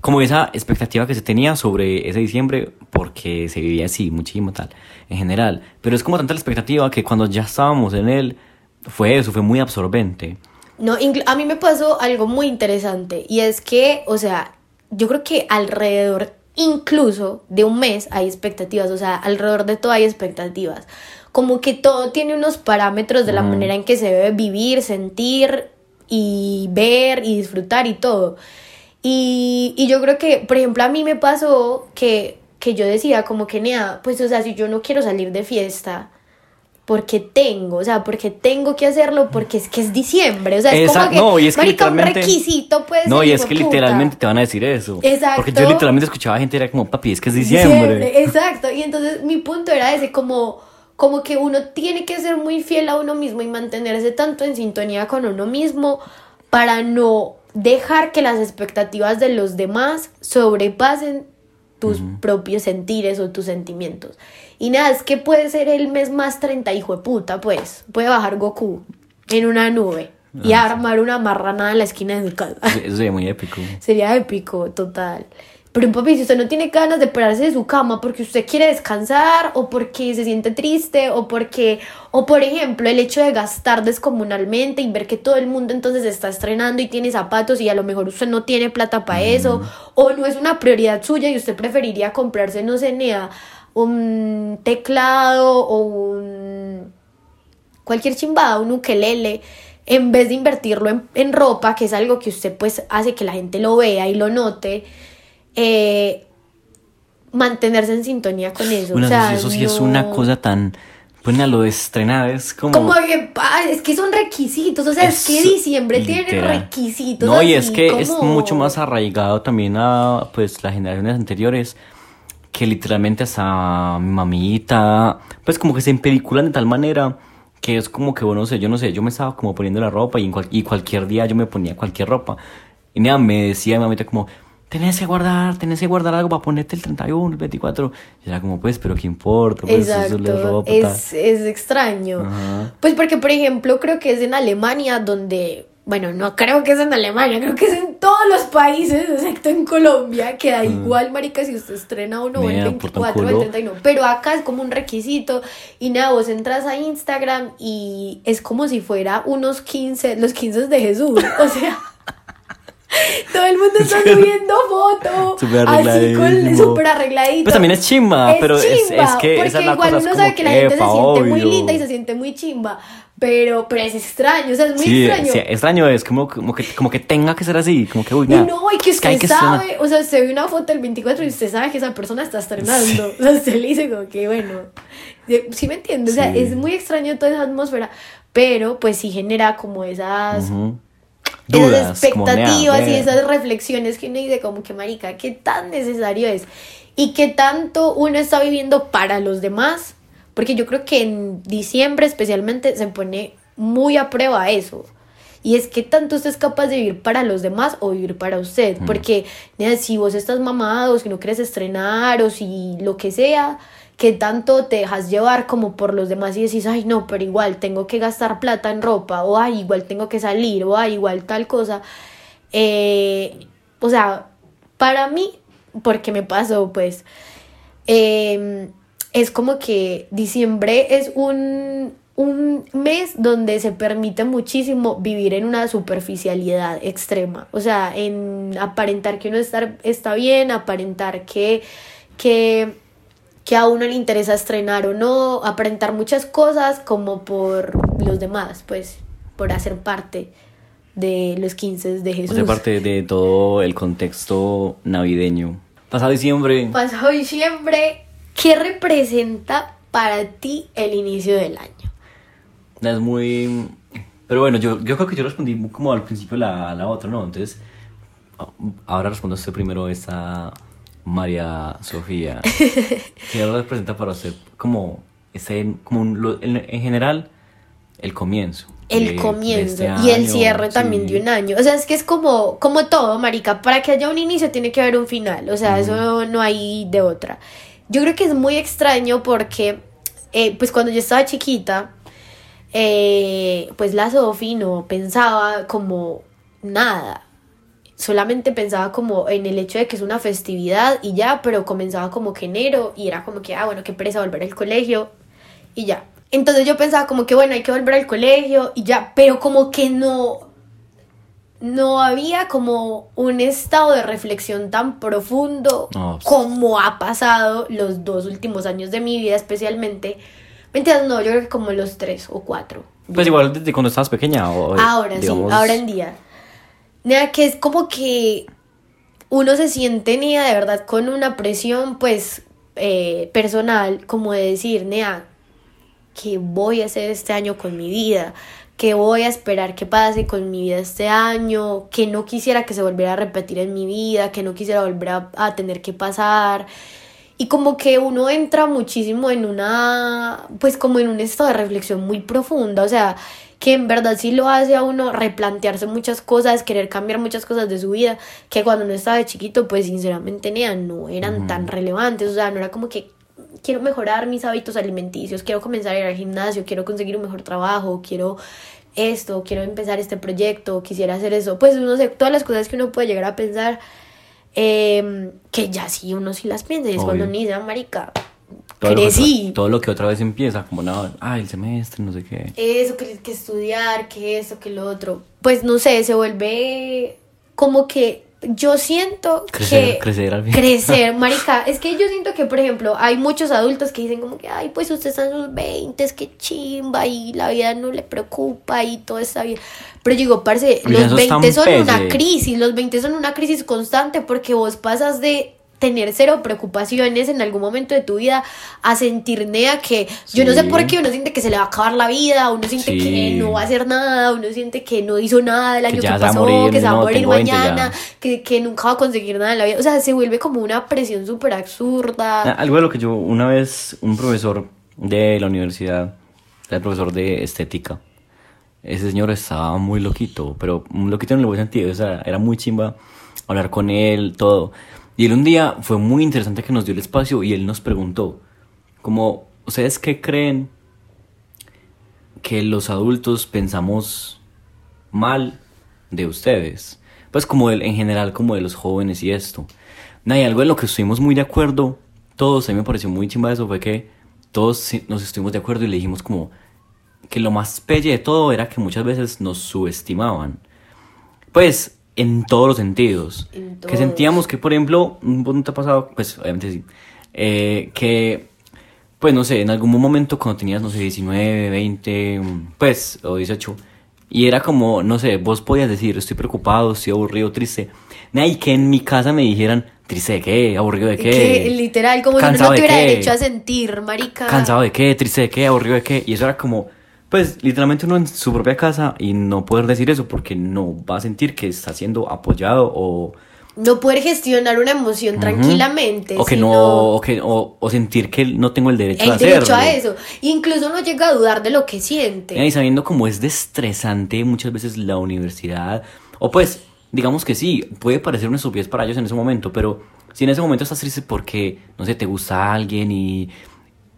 como esa expectativa que se tenía sobre ese diciembre, porque se vivía así, muchísimo tal, en general, pero es como tanta la expectativa que cuando ya estábamos en él, fue eso, fue muy absorbente. No, a mí me pasó algo muy interesante y es que, o sea, yo creo que alrededor incluso de un mes hay expectativas, o sea, alrededor de todo hay expectativas. Como que todo tiene unos parámetros de la manera en que se debe vivir, sentir y ver y disfrutar y todo. Y, y yo creo que, por ejemplo, a mí me pasó que, que yo decía como que, nea, pues, o sea, si yo no quiero salir de fiesta, porque tengo, o sea, porque tengo que hacerlo, porque es que es diciembre, o sea, es como que, no, y es que marica, un requisito, pues, No, y es que puta. literalmente te van a decir eso. Exacto. Porque yo literalmente escuchaba gente era como, papi, es que es diciembre. Exacto, y entonces mi punto era ese, como, como que uno tiene que ser muy fiel a uno mismo y mantenerse tanto en sintonía con uno mismo para no dejar que las expectativas de los demás sobrepasen tus propios sentires o tus sentimientos. Y nada, es que puede ser el mes más 30 hijo de puta, pues. Puede bajar Goku en una nube y Ah, sí. armar una marranada en la esquina de su casa. Eso sería muy épico. Sería épico, total. Pero papi, si usted no tiene ganas de pararse de su cama porque usted quiere descansar o porque se siente triste o porque, o por ejemplo, el hecho de gastar descomunalmente y ver que todo el mundo entonces está estrenando y tiene zapatos y a lo mejor usted no tiene plata para eso o no es una prioridad suya y usted preferiría comprarse, no sé, nea, un teclado o un cualquier chimbada, un ukelele, en vez de invertirlo en, en ropa, que es algo que usted pues hace que la gente lo vea y lo note, eh, mantenerse en sintonía con eso. Bueno, o sea, eso sí es una cosa tan... Bueno, lo de estrenar es como... Como que, es que son requisitos, o sea, es, que diciembre tiene requisitos. No, y es que es mucho más arraigado también a pues las generaciones anteriores que literalmente hasta mi mamita, pues como que se empeliculan de tal manera que es como que, bueno, no sé, yo no sé, yo me estaba como poniendo la ropa y, en cual- y cualquier día yo me ponía cualquier ropa. Y nada, me decía mi mamita como, tenés que guardar, tenés que guardar algo para ponerte el 31, el 24. Y era como, pues, pero qué importa, pues eso es la Exacto, ropa. es, es extraño. Ajá. Pues porque, por ejemplo, creo que es en Alemania donde, bueno, no creo que es en Alemania, creo que es en todos los países, excepto en Colombia, que da igual, marica, si usted estrena uno o el Mira, tan 24 o el culo. 31. Pero acá es como un requisito y nada, vos entras a Instagram y es como si fuera unos 15, los 15 de Jesús, o sea... Todo el mundo está subiendo fotos. Súper arregladísimo. súper arregladito. Pues también es chimba, pero es- es chimba, que porque esa es la igual cosa, es uno sabe que la gente se epa, siente muy obvio. linda y se siente muy chimba. Pero, pero es extraño, o sea, es muy Sí, extraño. sí, extraño es como, como, que, como que tenga que ser así, como que, uy, no, y que usted que sabe, o sea, usted ve una foto del 24 y usted sabe que esa persona está estrenando. O sea, usted le dice como que, bueno, sí me entiende, o sea, Sí. es muy extraño toda esa atmósfera, pero pues sí genera como esas, Ujú. esas Dudas, como, nea, expectativas y ve. esas reflexiones que uno dice como que, marica, qué tan necesario es y qué tanto uno está viviendo para los demás, porque yo creo que en diciembre especialmente se pone muy a prueba eso. Y es que tanto usted es capaz de vivir para los demás o vivir para usted. Porque nea, si vos estás mamado, si no quieres estrenar o si lo que sea, que tanto te dejas llevar como por los demás y decís, ay no, pero igual tengo que gastar plata en ropa, o ay, igual tengo que salir, o ay, igual tal cosa. Eh, o sea, para mí, porque me pasó, pues, eh, es como que diciembre es un, un mes donde se permite muchísimo vivir en una superficialidad extrema. O sea, en aparentar que uno está, está bien, aparentar que, que, que a uno le interesa estrenar o no, aparentar muchas cosas como por los demás, pues, por hacer parte de los 15 de Jesús. Hace parte de todo el contexto navideño. Pasado diciembre, Pasado diciembre, ¿qué representa para ti el inicio del año? es muy... Pero bueno, yo, yo creo que yo respondí como al principio la, la otra, ¿no? Entonces, ahora respondo usted primero esta María Sofía. ¿Qué representa para usted como, ese, como un- en, en general el comienzo. el de- de comienzo este y el cierre también de un año. O sea, es que es como, como todo, marica. Para que haya un inicio tiene que haber un final. O sea, eso no hay de otra. Yo creo que es muy extraño porque, eh, pues cuando yo estaba chiquita, eh, pues la Sofi no pensaba como nada. Solamente pensaba como en el hecho de que es una festividad y ya, pero comenzaba como que enero y era como que, ah, bueno, qué pereza volver al colegio y ya. Entonces yo pensaba como que, bueno, hay que volver al colegio y ya, pero como que no, no había como un estado de reflexión tan profundo No, pues. como ha pasado los dos últimos años de mi vida, especialmente. Mentiras, no, yo creo que como los tres o cuatro. Pues igual desde cuando estabas pequeña. O, Ahora digamos, sí, ahora en día. Nea, que es como que uno se siente, Nea, de verdad, con una presión, pues, eh, personal, como de decir, Nea, ¿qué voy a hacer este año con mi vida? ¿Qué voy a esperar que pase con mi vida este año? Que no quisiera que se volviera a repetir en mi vida, que no quisiera volver a, a tener que pasar. Y como que uno entra muchísimo en una, pues como en un estado de reflexión muy profunda, o sea, que en verdad sí lo hace a uno replantearse muchas cosas, querer cambiar muchas cosas de su vida, que cuando uno estaba de chiquito, pues sinceramente nea, no eran tan relevantes, o sea, no era como que quiero mejorar mis hábitos alimenticios, quiero comenzar a ir al gimnasio, quiero conseguir un mejor trabajo, quiero esto, quiero empezar este proyecto, quisiera hacer eso, pues no sé, todas las cosas que uno puede llegar a pensar, eh, que ya sí uno sí las piensa, y es cuando Obvio. ni dice, marica, todo lo que todo lo que otra vez empieza, como no, ah, el semestre, no sé qué. eso, que, que estudiar, que esto, que lo otro. Pues no sé, se vuelve como que yo siento Crecer, que crecer al fin. crecer, marica, es que yo siento que por ejemplo, hay muchos adultos que dicen como que, ay, pues usted está en sus 20, es que chimba y la vida no le preocupa y todo está bien. Pero yo digo, parce, los eso es tan 20 son una crisis, los 20 son una crisis constante porque vos pasas de tener cero preocupaciones en algún momento de tu vida a sentir nea que yo no sé por qué uno siente que se le va a acabar la vida, uno siente Sí. que no va a hacer nada, uno siente que no hizo nada el año que, pasó, morir, que se va a morir tengo 20 ya. mañana, que, que nunca va a conseguir nada en la vida. O sea, se vuelve como una presión súper Ah, absurda. Algo de lo que yo, una vez, un profesor de la universidad, era el profesor de estética, ese señor estaba muy loquito, pero un loquito en el buen sentido, o sea, era muy chimba hablar con él, todo. Y él un día fue muy interesante que nos dio el espacio y él nos preguntó, como, ¿ustedes qué creen que los adultos pensamos mal de ustedes? Pues como el- en general, como de los jóvenes y esto. Nada, y algo en lo que estuvimos muy de acuerdo, todos, a mí me pareció muy chimba eso, fue que todos nos estuvimos de acuerdo y le dijimos como que lo más pelle de todo era que muchas veces nos subestimaban. Pues, en todos los sentidos. En Que todos. sentíamos que, por ejemplo, un ¿no te ha pasado? Pues, obviamente sí. eh, que, pues, no sé, en algún momento cuando tenías, no sé, 19, 20, pues, o 18, y era como, no sé, vos podías decir, estoy preocupado, estoy aburrido, triste. Y que en mi casa me dijeran, triste de qué, aburrido de qué. Que literal, como si uno ¿Cansado no tuviera derecho a sentir, marica. ¿Cansado de qué? ¿Triste de qué? ¿Aburrido de qué? Y eso era como, pues literalmente uno en su propia casa y no poder decir eso porque no va a sentir que está siendo apoyado o... No poder gestionar una emoción tranquilamente. O que sino no, o, que, o, o sentir que no tengo el derecho a El hacerlo. derecho a eso. Incluso uno llega a dudar de lo que siente. Y sabiendo cómo es de estresante muchas veces la universidad, o pues, digamos que sí, puede parecer una estupidez para ellos en ese momento, pero si en ese momento estás triste porque, no sé, te gusta alguien y,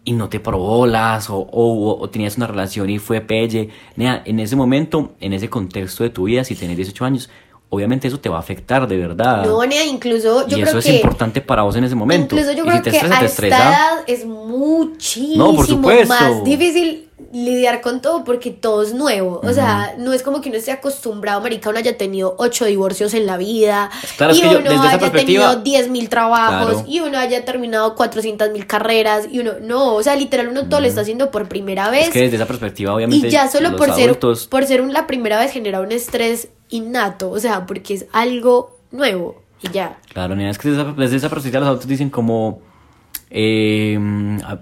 y no te probolas, o, o, o tenías una relación y fue pelle, nea, en ese momento, en ese contexto de tu vida, si tenés 18 años, obviamente eso te va a afectar de verdad. No, nea, incluso yo y creo eso que es importante para vos en ese momento. Incluso yo y creo si te que estresa, a te estresa. edad es muchísimo No, por supuesto. más difícil lidiar con todo porque todo es nuevo. O sea, no es como que uno esté acostumbrado, marica, uno haya tenido ocho divorcios en la vida Claro, es y yo, uno desde haya tenido diez mil trabajos Claro. y uno haya terminado 400 mil carreras y uno, no, o sea, literal uno todo lo está haciendo por primera vez. Es que desde esa perspectiva, obviamente, Y ya solo por adultos, ser, por ser un- la primera vez genera un estrés innato, o sea, porque es algo nuevo y ya. Claro, nena, es que desde esa, desde esa perspectiva los adultos dicen como, eh,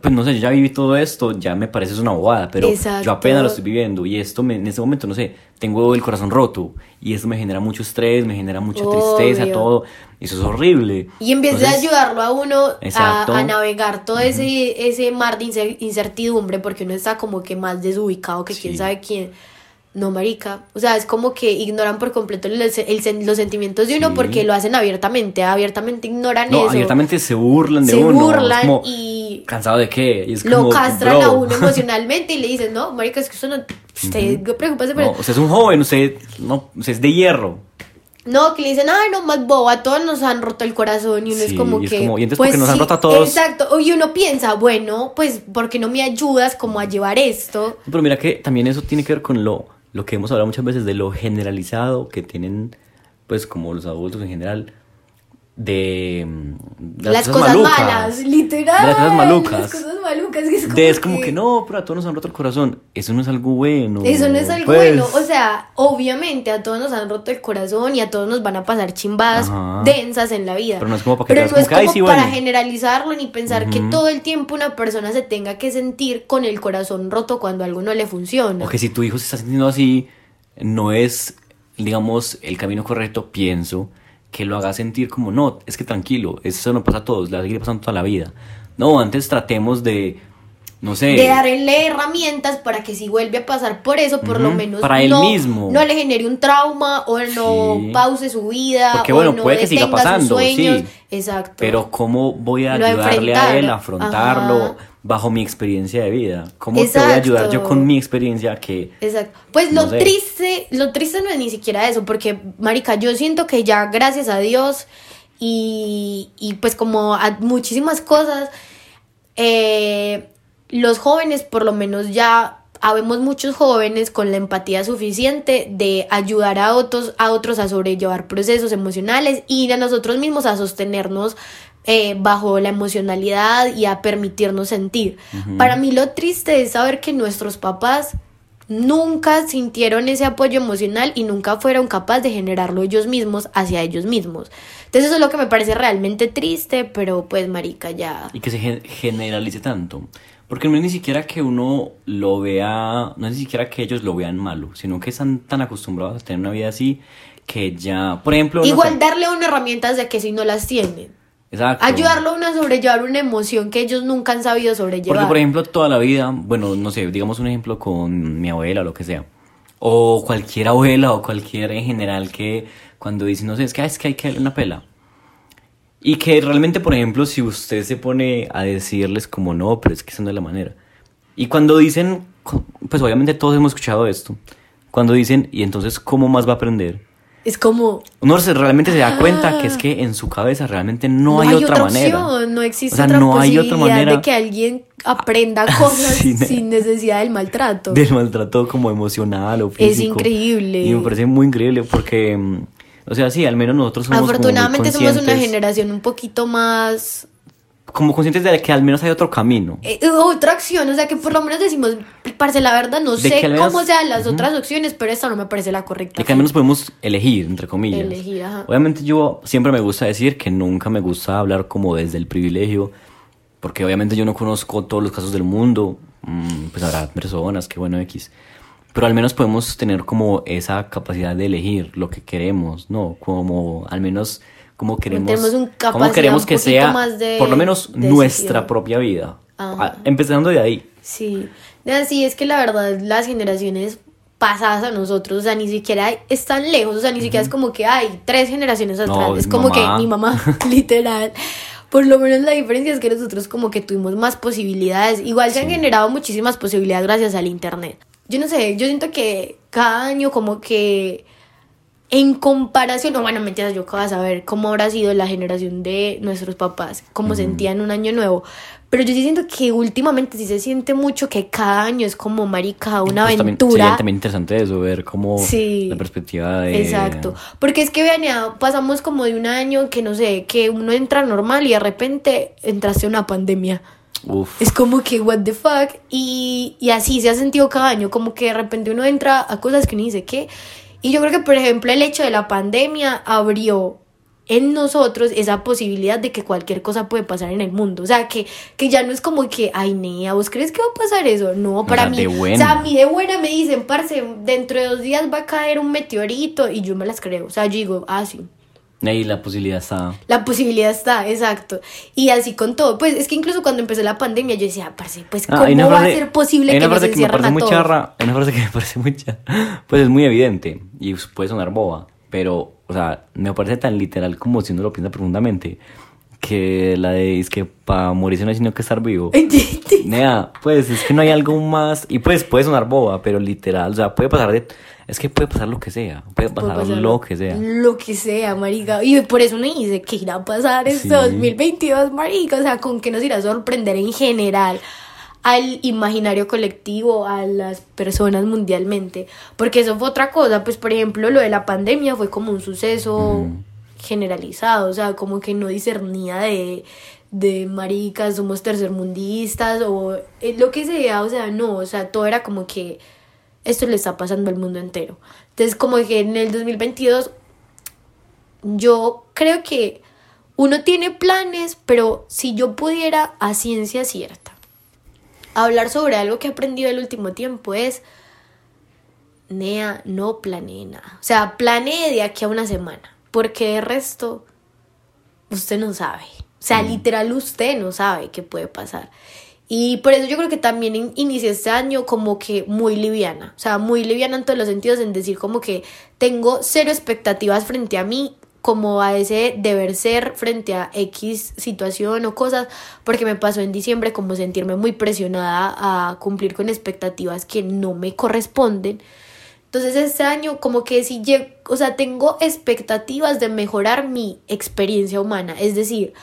pues no sé, yo ya viví todo esto, ya me parece una bobada, pero Exacto. yo apenas lo estoy viviendo y esto me- en este momento, no sé, tengo el corazón roto y esto me genera mucho estrés, me genera mucha tristeza, todo, y eso es horrible. Y en vez de ayudarlo a uno a, navegar todo ese, ese mar de incer- incertidumbre, porque uno está como que más desubicado que quién sabe quién. No, marica. O sea, es como que ignoran por completo el- el sen- los sentimientos de uno Sí. porque lo hacen abiertamente. Abiertamente ignoran No, eso. abiertamente se burlan de se uno. es burlan como, y ¿Cansado de qué? Y es lo como, castran bro. a uno emocionalmente y le dicen, no, marica, es que usted no... Usted, por No, usted es un joven, usted, no, usted es de hierro. No, que le dicen, ay, no, más boba, todos nos han roto el corazón y uno es como es que... como, y entonces, ¿por qué nos han roto a todos? Exacto, y uno piensa, bueno, pues, ¿por qué no me ayudas como a llevar esto? Pero mira que también eso tiene que ver con lo, lo que hemos hablado muchas veces de lo generalizado que tienen, pues, como los adultos en general, de, mm, de Las, cosas malucas. malas, literal. De las cosas malucas. Las cosas malucas, es como, De es como que no, pero a todos nos han roto el corazón. Eso no es algo bueno. Eso no es algo pues. bueno. O sea, obviamente a todos nos han roto el corazón y a todos nos van a pasar chimbadas Ajá. densas en la vida. Pero no es como para que Pero no hagas es como que, "Ay, como sí, para bueno". generalizarlo ni pensar que todo el tiempo una persona se tenga que sentir con el corazón roto cuando algo no le funciona. O que si tu hijo se está sintiendo así, no es, digamos, el camino correcto, pienso, que lo haga sentir como, no, es que tranquilo, eso no pasa a todos, le va a seguir pasando toda la vida. No, antes tratemos de, no sé, de darle herramientas para que si vuelve a pasar por eso, por lo menos para él no, mismo. no le genere un trauma o no Sí. pause su vida Porque, o bueno, no puede que siga pasando, sí. Exacto. pero ¿cómo voy a Lo ayudarle a él a afrontarlo Ajá. bajo mi experiencia de vida? ¿Cómo te voy a ayudar yo Exacto. con mi experiencia que... Exacto. Pues No lo sé. triste, lo triste no es ni siquiera eso, porque, marica, yo siento que ya gracias a Dios y, y pues como a muchísimas cosas, eh, los jóvenes, por lo menos ya habemos muchos jóvenes con la empatía suficiente de ayudar a otros, a otros a sobrellevar procesos emocionales y a nosotros mismos a sostenernos eh, bajo la emocionalidad y a permitirnos sentir. Para mí lo triste es saber que nuestros papás nunca sintieron ese apoyo emocional y nunca fueron capaces de generarlo ellos mismos hacia ellos mismos. Entonces eso es lo que me parece realmente triste, pero pues marica ya... y que se gen- generalice tanto. Porque no es ni siquiera que uno lo vea, no es ni siquiera que ellos lo vean malo, sino que están tan acostumbrados a tener una vida así que ya, por ejemplo... no Igual sé, darle a uno herramientas de que si no las tienen. exacto. Ayudarlo a uno a sobrellevar una emoción que ellos nunca han sabido sobrellevar. Porque, por ejemplo, toda la vida, bueno, no sé, digamos un ejemplo con mi abuela o lo que sea, o cualquier abuela o cualquier en general que cuando dice, no sé, es que, "Ah, es que hay que darle una pela. Y que realmente, por ejemplo, si usted se pone a decirles como no, pero es que esa no es la manera. Y cuando dicen, pues obviamente todos hemos escuchado esto, cuando dicen, y entonces, ¿cómo más va a aprender? es como... Uno se- realmente se da cuenta que es que en su cabeza realmente no, hay, otra, manera. opción, no existe O sea, otra no hay posibilidad otra manera de que alguien aprenda cosas Sin- sin necesidad del maltrato. del maltrato como emocional o físico. Es increíble. Y me parece muy increíble porque, mm, o sea, sí, al menos nosotros somos Afortunadamente somos una generación un poquito más Como conscientes de que al menos hay otro camino. Eh, otra acción, o sea que por lo menos decimos, parce, la verdad no De sé menos- cómo sean las otras opciones, pero esta no me parece la correcta. De que al menos podemos elegir, entre comillas. Elegir, ajá. Obviamente yo siempre me gusta decir que nunca me gusta hablar como desde el privilegio, porque obviamente yo no conozco todos los casos del mundo, mm, pues habrá personas que bueno, X. Pero al menos podemos tener como esa capacidad de elegir lo que queremos, ¿no? Como al menos como queremos, un capacidad queremos que sea más de por lo menos nuestra propia vida. Ajá. Empezando de ahí. Sí, así es que la verdad las generaciones pasadas a nosotros, o sea, ni siquiera están lejos, o sea, ni siquiera es como que hay tres generaciones atrás, No, es como mamá. que mi mamá, literal. Por lo menos la diferencia es que nosotros como que tuvimos más posibilidades. Igual se han generado muchísimas posibilidades gracias al internet. Yo no sé, yo siento que cada año como que en comparación, no, bueno, mentiras, yo acabo de saber cómo habrá sido la generación de nuestros papás, cómo sentían un año nuevo. Pero yo sí siento que últimamente sí se siente mucho que cada año es como marica, una Pues también aventura. sería también interesante eso, ver cómo Sí. la perspectiva de... Exacto. Porque es que vean, ya pasamos como de un año que no sé, que uno entra normal y de repente entraste a una pandemia. Uf. Es como que, what the fuck. Y, y así se ha sentido cada año, como que de repente uno entra a cosas que ni dice qué. Y yo creo que, por ejemplo, el hecho de la pandemia abrió en nosotros esa posibilidad de que cualquier cosa puede pasar en el mundo. O sea, que, que ya no es como que, ay, Nea, ¿vos crees que va a pasar eso? No, para sea, mí. O sea, a mí de buena me dicen, parce, dentro de dos días va a caer un meteorito y yo me las creo. O sea, yo digo, ah, sí. Ahí la posibilidad está. La posibilidad está, exacto. Y así con todo. Pues es que incluso cuando empezó la pandemia yo decía, parce, pues Ah, ¿cómo una va frase- a ser posible que una nos frase que me encierren parece a muy todos? charra, hay una frase que me parece muy charra, pues es muy evidente y puede sonar boba, pero, o sea, me parece tan literal como si uno lo piensa profundamente, que la de es que para morirse no hay sino que estar vivo. Nea, pues es que no hay algo más, y pues puede sonar boba, pero literal, o sea, puede pasar de, es que puede pasar lo que sea, puede pasar, Puede pasar lo que sea. Lo que sea, marica. Y por eso uno dice que irá a pasar este Sí. 2022, marica. O sea, con qué nos irá a sorprender en general al imaginario colectivo, a las personas mundialmente. Porque eso fue otra cosa. Pues, por ejemplo, lo de la pandemia fue como un suceso generalizado. O sea, como que no discernía de de maricas, somos tercermundistas o eh, lo que sea, o sea, no, o sea, todo era como que esto le está pasando al mundo entero. Entonces, como que en el 2022 yo creo que uno tiene planes, pero si yo pudiera a ciencia cierta hablar sobre algo que he aprendido el último tiempo es, Nea, no planee nada. O sea, planee de aquí a una semana, porque de resto usted no sabe. O sea, literal usted no sabe qué puede pasar. Y por eso yo creo que también in- inicié este año como que muy liviana. O sea, muy liviana en todos los sentidos, en decir como que tengo cero expectativas frente a mí, como a ese deber ser frente a X situación o cosas, porque me pasó en diciembre como sentirme muy presionada a cumplir con expectativas que no me corresponden. Entonces este año como que si lle- o sea, tengo expectativas de mejorar mi experiencia humana, es decir,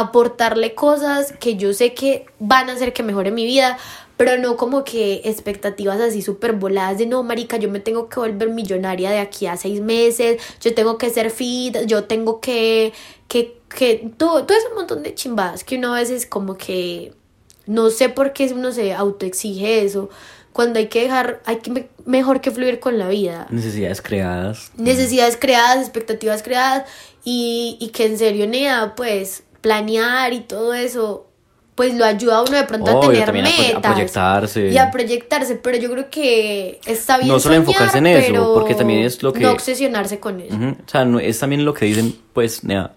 aportarle cosas que yo sé que van a hacer que mejore mi vida, pero no como que expectativas así súper voladas de no, marica, yo me tengo que volver millonaria de aquí a seis meses, yo tengo que ser fit, yo tengo que, que, que, todo, todo ese montón de chimbadas que uno a veces como que, no sé por qué uno se autoexige eso, cuando hay que dejar, hay que me- mejor que fluir con la vida Necesidades creadas. necesidades creadas, expectativas creadas y, y que en serio, Nea, pues planear y todo eso, pues lo ayuda a uno de pronto a tener también a pro- a metas. proyectarse. Y a proyectarse, pero yo creo que está bien No solo soñar, enfocarse en eso, porque también es lo que- No obsesionarse con eso. O sea, no, es también lo que dicen, pues, nea,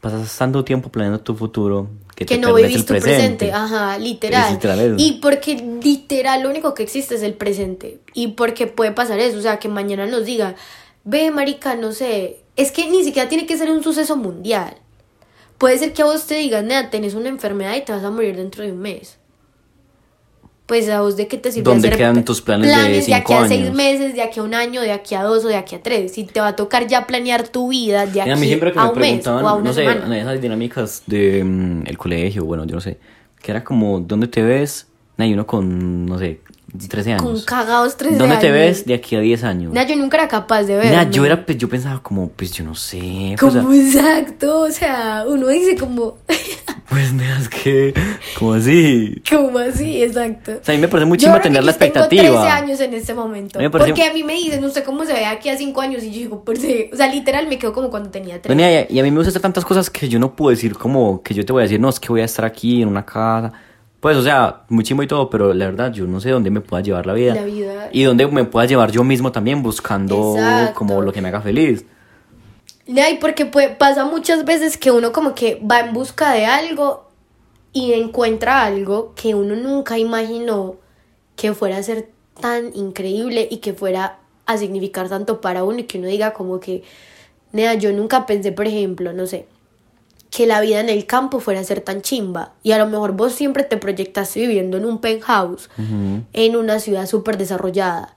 pasas tanto tiempo planeando tu futuro que, Que te no vivís el tu presente. ajá, literal. Y porque literal lo único que existe es el presente. Y porque puede pasar eso, o sea, que mañana nos diga, ve, marica, no sé, es que ni siquiera tiene que ser un suceso mundial. Puede ser que a vos te digan, nea, tenés una enfermedad y te vas a morir dentro de un mes. Pues a vos de qué te sirve ¿Dónde hacer quedan tus planes de aquí cinco a seis años? meses, de aquí a un año, de aquí a dos o de aquí a tres. Si te va a tocar ya planear tu vida de aquí a mí siempre que a me un mes preguntaban, o a una no sé, semana. esas dinámicas de mm, el colegio, bueno, yo no sé, que era como, ¿dónde te ves? Nah, y uno con, no sé, 13 años. Con cagados 13 ¿Dónde te años. ves de aquí a 10 años? Nah, yo nunca era capaz de ver. Nah, yo era, pues, yo pensaba como, pues, yo no sé, pues, Como o sea, exacto, o sea, uno dice como, pues, nea, es que, como así. como así, exacto. O sea, a mí me parece muy ahora tener la yo tengo expectativa. 13 años en este momento. A parece- Porque a mí me dicen, usted cómo se ve aquí a 5 años y yo digo, pues, sí. o sea, literal me quedo como cuando tenía 13. Bueno, y, y a mí me gusta hacer tantas cosas que yo no puedo decir como que yo te voy a decir, no, es que voy a estar aquí en una casa. Pues, o sea, muy chimbo y todo, pero la verdad yo no sé dónde me pueda llevar la vida. La vida. Y dónde me pueda llevar yo mismo también buscando Exacto. como lo que me haga feliz. No, y porque puede- pasa muchas veces que uno como que va en busca de algo y encuentra algo que uno nunca imaginó que fuera a ser tan increíble y que fuera a significar tanto para uno y que uno diga como que, nea, yo nunca pensé, por ejemplo, no sé, que la vida en el campo fuera a ser tan chimba. Y a lo mejor vos siempre te proyectaste viviendo en un penthouse, en una ciudad súper desarrollada.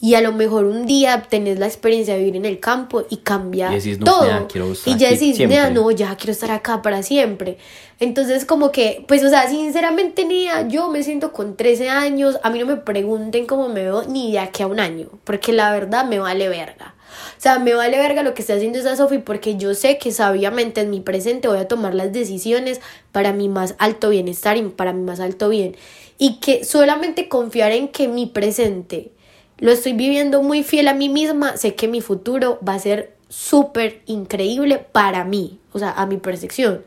Y a lo mejor un día tenés la experiencia de vivir en el campo y cambia Y decís, no, todo. y ya decís, nea, no, ya quiero estar acá para siempre. Entonces, como que, pues, o sea, sinceramente, nea, yo me siento con 13 años. A mí no me pregunten cómo me veo ni de aquí a un año, porque la verdad me vale verga. O sea, me vale verga lo que está haciendo esa Sofi porque yo sé que sabiamente en mi presente voy a tomar las decisiones para mi más alto bienestar y para mi más alto bien. Y que solamente confiar en que mi presente lo estoy viviendo muy fiel a mí misma, sé que mi futuro va a ser súper increíble para mí, o sea, a mi percepción.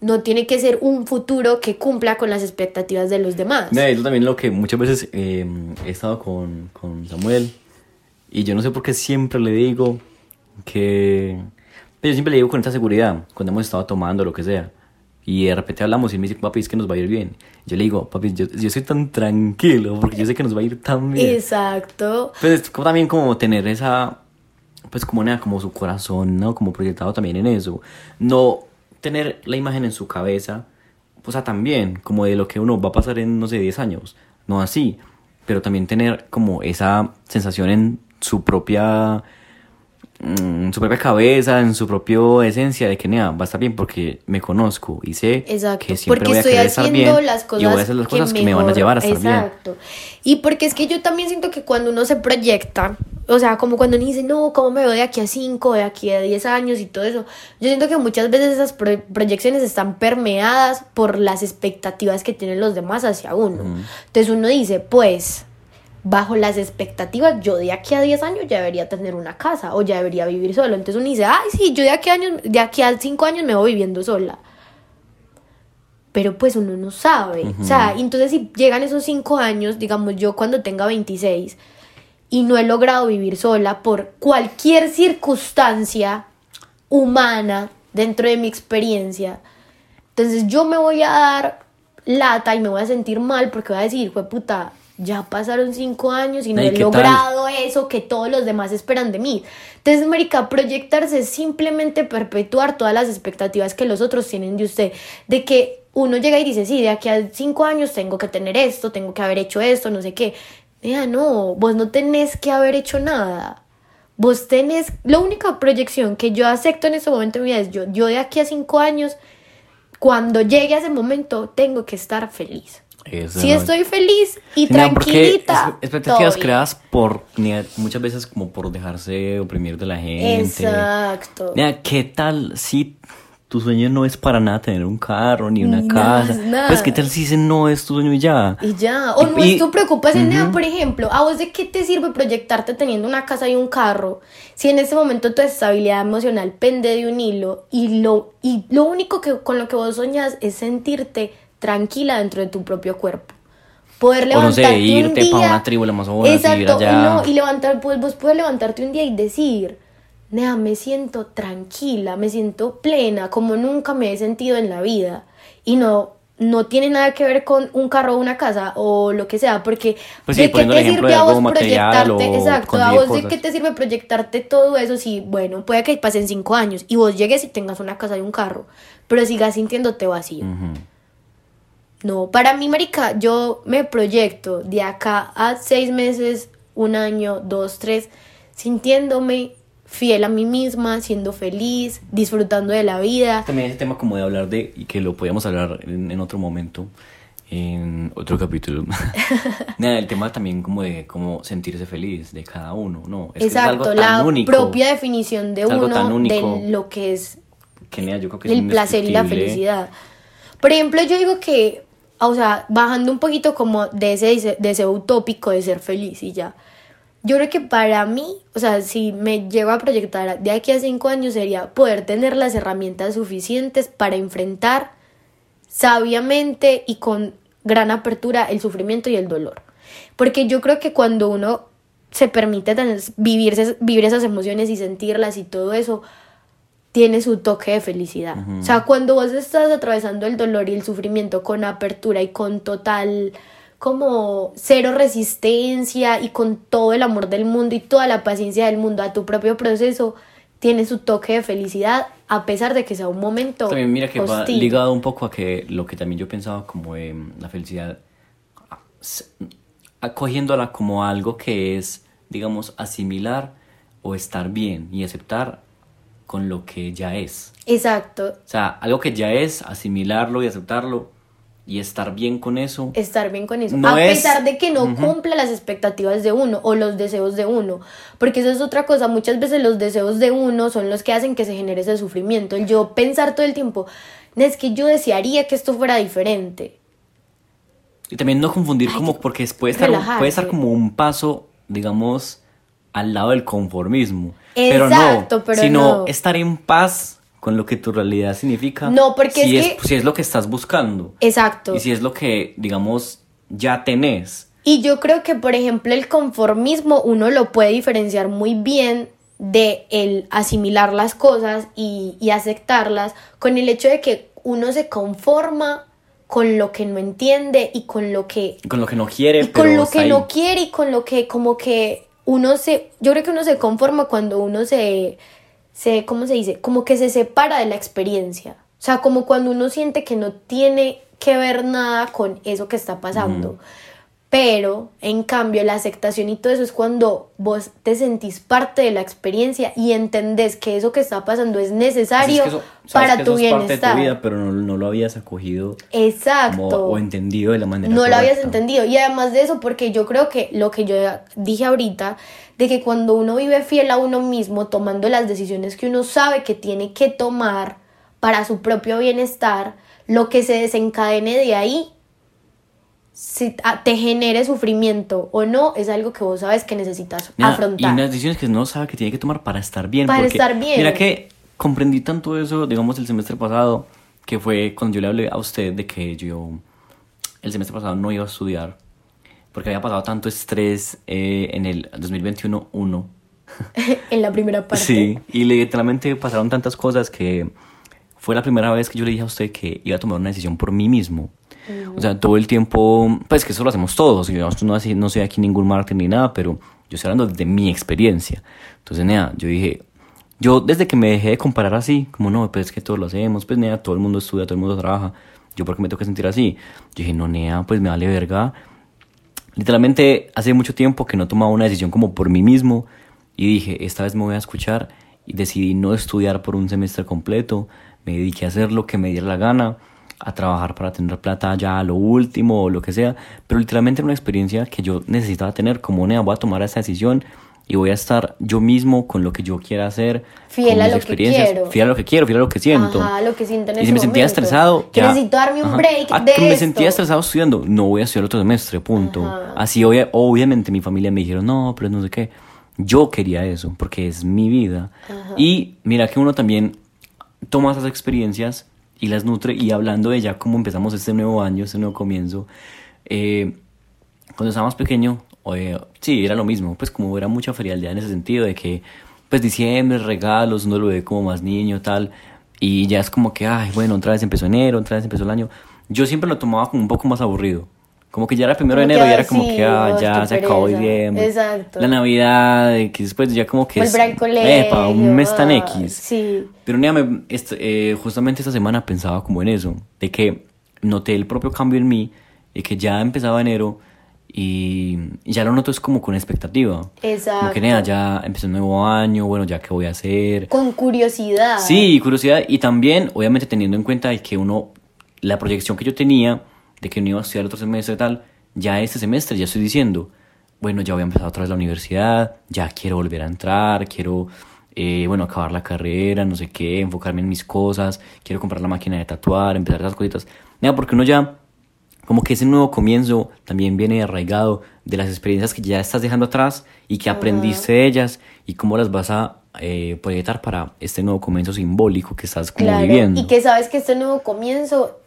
No tiene que ser un futuro que cumpla con las expectativas de los demás. Mira, eso también lo que muchas veces eh, he estado con, con Samuel y yo no sé por qué siempre le digo que... Yo siempre le digo con esta seguridad, cuando hemos estado tomando lo que sea. Y de repente hablamos y él me dice, papi, es que nos va a ir bien. Yo le digo, papi, yo, yo soy tan tranquilo porque yo sé que nos va a ir tan bien. Exacto. Pues es como también como tener esa, pues como una, como su corazón, ¿no? Como proyectado también en eso. No tener la imagen en su cabeza, o sea, también como de lo que uno va a pasar en, no sé, 10 años. No así, pero también tener como esa sensación en su propia mm, en su propia cabeza, en su propia esencia de que nada, va a estar bien porque me conozco y sé Exacto, que siempre porque voy a estoy haciendo bien las y cosas, voy a hacer las cosas que, me van a llevar a estar bien. Exacto. Y porque es que yo también siento que cuando uno se proyecta, o sea, como cuando uno dice, no, ¿cómo me veo de aquí a 5, de aquí a 10 años y todo eso? Yo siento que muchas veces esas pro- proyecciones están permeadas por las expectativas que tienen los demás hacia uno. Entonces uno dice, pues, bajo las expectativas, yo de aquí a 10 años ya debería tener una casa o ya debería vivir solo. Entonces uno dice, ay, sí, yo de aquí a, años, de aquí a 5 años me voy viviendo sola pero pues uno no sabe. O sea, entonces si llegan esos cinco años, digamos yo cuando tenga 26 y no he logrado vivir sola por cualquier circunstancia humana dentro de mi experiencia, entonces yo me voy a dar lata y me voy a sentir mal porque voy a decir, fue puta, ya pasaron cinco años y no he logrado eso que todos los demás esperan de mí. Entonces, marica, proyectarse es simplemente perpetuar todas las expectativas que los otros tienen de usted, de que uno llega y dice, sí, de aquí a cinco años tengo que tener esto, tengo que haber hecho esto, no sé qué. Mira, no, vos no tenés que haber hecho nada. Vos tenés, la única proyección que yo acepto en ese momento de mi vida es yo, yo de aquí a cinco años, cuando llegue a ese momento, tengo que estar feliz. Eso Si no- estoy feliz y Sí, no, tranquilita. expectativas creadas por muchas veces como por dejarse oprimir de la gente. Exacto. Mira, ¿qué tal si tu sueño no es para nada tener un carro ni una casa? nada. Pues qué tal si ese no es tu sueño y ya. Y ya, o no es tu preocupación, nada, por ejemplo, ¿a vos de qué te sirve proyectarte teniendo una casa y un carro si en ese momento tu estabilidad emocional pende de un hilo y lo, y lo único que con lo que vos soñas es sentirte tranquila dentro de tu propio cuerpo? Poder O no sé, levantarte un día, una tribu exacto, allá. no, y levantar, pues vos puedes levantarte un día y decir, Nea, me siento tranquila, me siento plena, como nunca me he sentido en la vida. Y no, no tiene nada que ver con un carro o una casa o lo que sea, porque Pues sí, ¿de qué te sirve a vos proyectarte? Exacto, a vos de qué te sirve proyectarte todo eso si, bueno, puede que pasen cinco años y vos llegues y tengas una casa y un carro, pero sigas sintiéndote vacío. No, para mí, marica, yo me proyecto de acá a seis meses, un año, dos, tres, sintiéndome fiel a mí misma, siendo feliz, disfrutando de la vida. También ese tema como de hablar de, y que lo podíamos hablar en, en otro momento, en otro capítulo. Nada, el tema también como de cómo sentirse feliz de cada uno, ¿no? Es que es algo Exacto, tan la único propia definición de tan uno único. de lo que es que nada, yo creo que es el placer y la felicidad. Por ejemplo, yo digo que, o sea, bajando un poquito como de ese dese- deseo utópico de ser feliz y ya. Yo creo que para mí, o sea, si me llego a proyectar de aquí a cinco años sería poder tener las herramientas suficientes para enfrentar sabiamente y con gran apertura el sufrimiento y el dolor. Porque yo creo que cuando uno se permite vivirse- vivir esas emociones y sentirlas y todo eso, tiene su toque de felicidad. O sea, cuando vos estás atravesando el dolor y el sufrimiento con apertura y con total como cero resistencia y con todo el amor del mundo y toda la paciencia del mundo a tu propio proceso, tiene su toque de felicidad a pesar de que sea un momento También mira que va ligado un poco a que lo que también yo pensaba como de la felicidad, acogiéndola como algo que es, digamos, asimilar o estar bien y aceptar con lo que ya es. Exacto, O sea, algo que ya es, asimilarlo y aceptarlo y estar bien con eso. estar bien con eso. No a es- pesar de que no cumpla las expectativas de uno o los deseos de uno. Porque eso es otra cosa. Muchas veces los deseos de uno son los que hacen que se genere ese sufrimiento. El yo pensar todo el tiempo, es que yo desearía que esto fuera diferente. Y también no confundir como porque puede estar, relajarse. puede estar como un paso, digamos, al lado del conformismo. Pero Exacto, no, pero sino no. estar en paz con lo que tu realidad significa. No, porque si es es, que- si es lo que estás buscando Exacto. y si es lo que, digamos, ya tenés. Y yo creo que, por ejemplo, el conformismo uno lo puede diferenciar muy bien de el asimilar las cosas y, y aceptarlas con el hecho de que uno se conforma con lo que no entiende y con lo que Con lo que no quiere, y pero con lo que ahí. no quiere y con lo que como que uno se yo creo que uno se conforma cuando uno se se cómo se dice como que se separa de la experiencia. O sea como cuando uno siente que no tiene que ver nada con eso que está pasando pero en cambio la aceptación y todo eso es cuando vos te sentís parte de la experiencia y entendés que eso que está pasando es Así necesario es que eso- sabes para que tu eso es parte de bienestar tu vida, pero no, no lo habías acogido exacto. como, o entendido de la manera no lo habías entendido. Y además de eso, porque yo creo que lo que yo dije ahorita, de que cuando uno vive fiel a uno mismo, tomando las decisiones que uno sabe que tiene que tomar para su propio bienestar, lo que se desencadene de ahí, si a- te genere sufrimiento o no, es algo que vos sabes que necesitas Mira, afrontar. Y unas decisiones que no sabe que tiene que tomar para estar bien. Para porque, estar bien. Mira que comprendí tanto eso, digamos, el semestre pasado, que fue cuando yo le hablé a usted de que yo el semestre pasado no iba a estudiar, porque había pasado tanto estrés eh, en el 2021 uno en la primera parte. Sí, y literalmente pasaron tantas cosas que fue la primera vez que yo le dije a usted que iba a tomar una decisión por mí mismo. O sea, todo el tiempo, pues que eso lo hacemos todos, y no, no soy aquí ningún marketing ni nada, pero yo estoy hablando de mi experiencia. Entonces, nea, yo dije, yo desde que me dejé de comparar así, como no, pues es que todos lo hacemos, pues nea, todo el mundo estudia, todo el mundo trabaja, yo por qué me tengo que sentir así. Yo dije, no, nea, pues me vale verga, Literalmente hace mucho tiempo que no tomaba una decisión como por mí mismo y dije, esta vez me voy a escuchar y decidí no estudiar por un semestre completo, me dediqué a hacer lo que me diera la gana, a trabajar para tener plata ya lo último o lo que sea, pero literalmente era una experiencia que yo necesitaba tener como nea, voy a tomar esa decisión y voy a estar yo mismo con lo que yo quiera hacer, Fiel con a mis lo que experiencias, quiero. fiel a lo que quiero, fiel a lo que siento. Ajá, lo que siento en y ese si me sentía momento. estresado, Que ya- necesito darme un ajá. break Ah, de que me esto. sentía estresado estudiando, no voy a estudiar otro semestre, punto. Ajá. Así obvia- obviamente mi familia me dijeron, no, pero no sé qué. Yo quería eso, porque es mi vida. Y mira que uno también toma esas experiencias y las nutre, y hablando de ya cómo empezamos este nuevo año, este nuevo comienzo, eh, cuando estaba más pequeño, eh, sí, era lo mismo, pues como era mucha frialdad en ese sentido de que, pues diciembre, regalos, uno lo ve como más niño, tal, y ya es como que, ay, bueno, otra vez empezó enero, otra vez empezó el año. Yo siempre lo tomaba como un poco más aburrido. Como que ya era primero de Como enero y era como sí, que, ah, ya se acabó pereza. diciembre. Exacto. La Navidad, que después ya como que Volver al colegio. Epa, un mes tan X. Sí. Pero nea, me- est- eh, justamente esta semana pensaba como en eso, de que noté el propio cambio en mí, de que ya empezaba enero y y ya lo noto es como con expectativa. Como Exacto. que nea, ya empezó un nuevo año, bueno, ya qué voy a hacer. Con curiosidad. Sí, curiosidad y también, obviamente, teniendo en cuenta de que uno, la proyección que yo tenía de que no iba a estudiar otro semestre tal, ya este semestre ya estoy diciendo, bueno, ya voy a empezar otra vez la universidad, ya quiero volver a entrar, quiero, eh, bueno, acabar la carrera, no sé qué, enfocarme en mis cosas, quiero comprar la máquina de tatuar, empezar esas cositas. Nada, porque uno ya, como que ese nuevo comienzo también viene arraigado de las experiencias que ya estás dejando atrás y que aprendiste de ellas y cómo las vas a eh, proyectar para este nuevo comienzo simbólico que estás como Claro, viviendo. y que sabes que este nuevo comienzo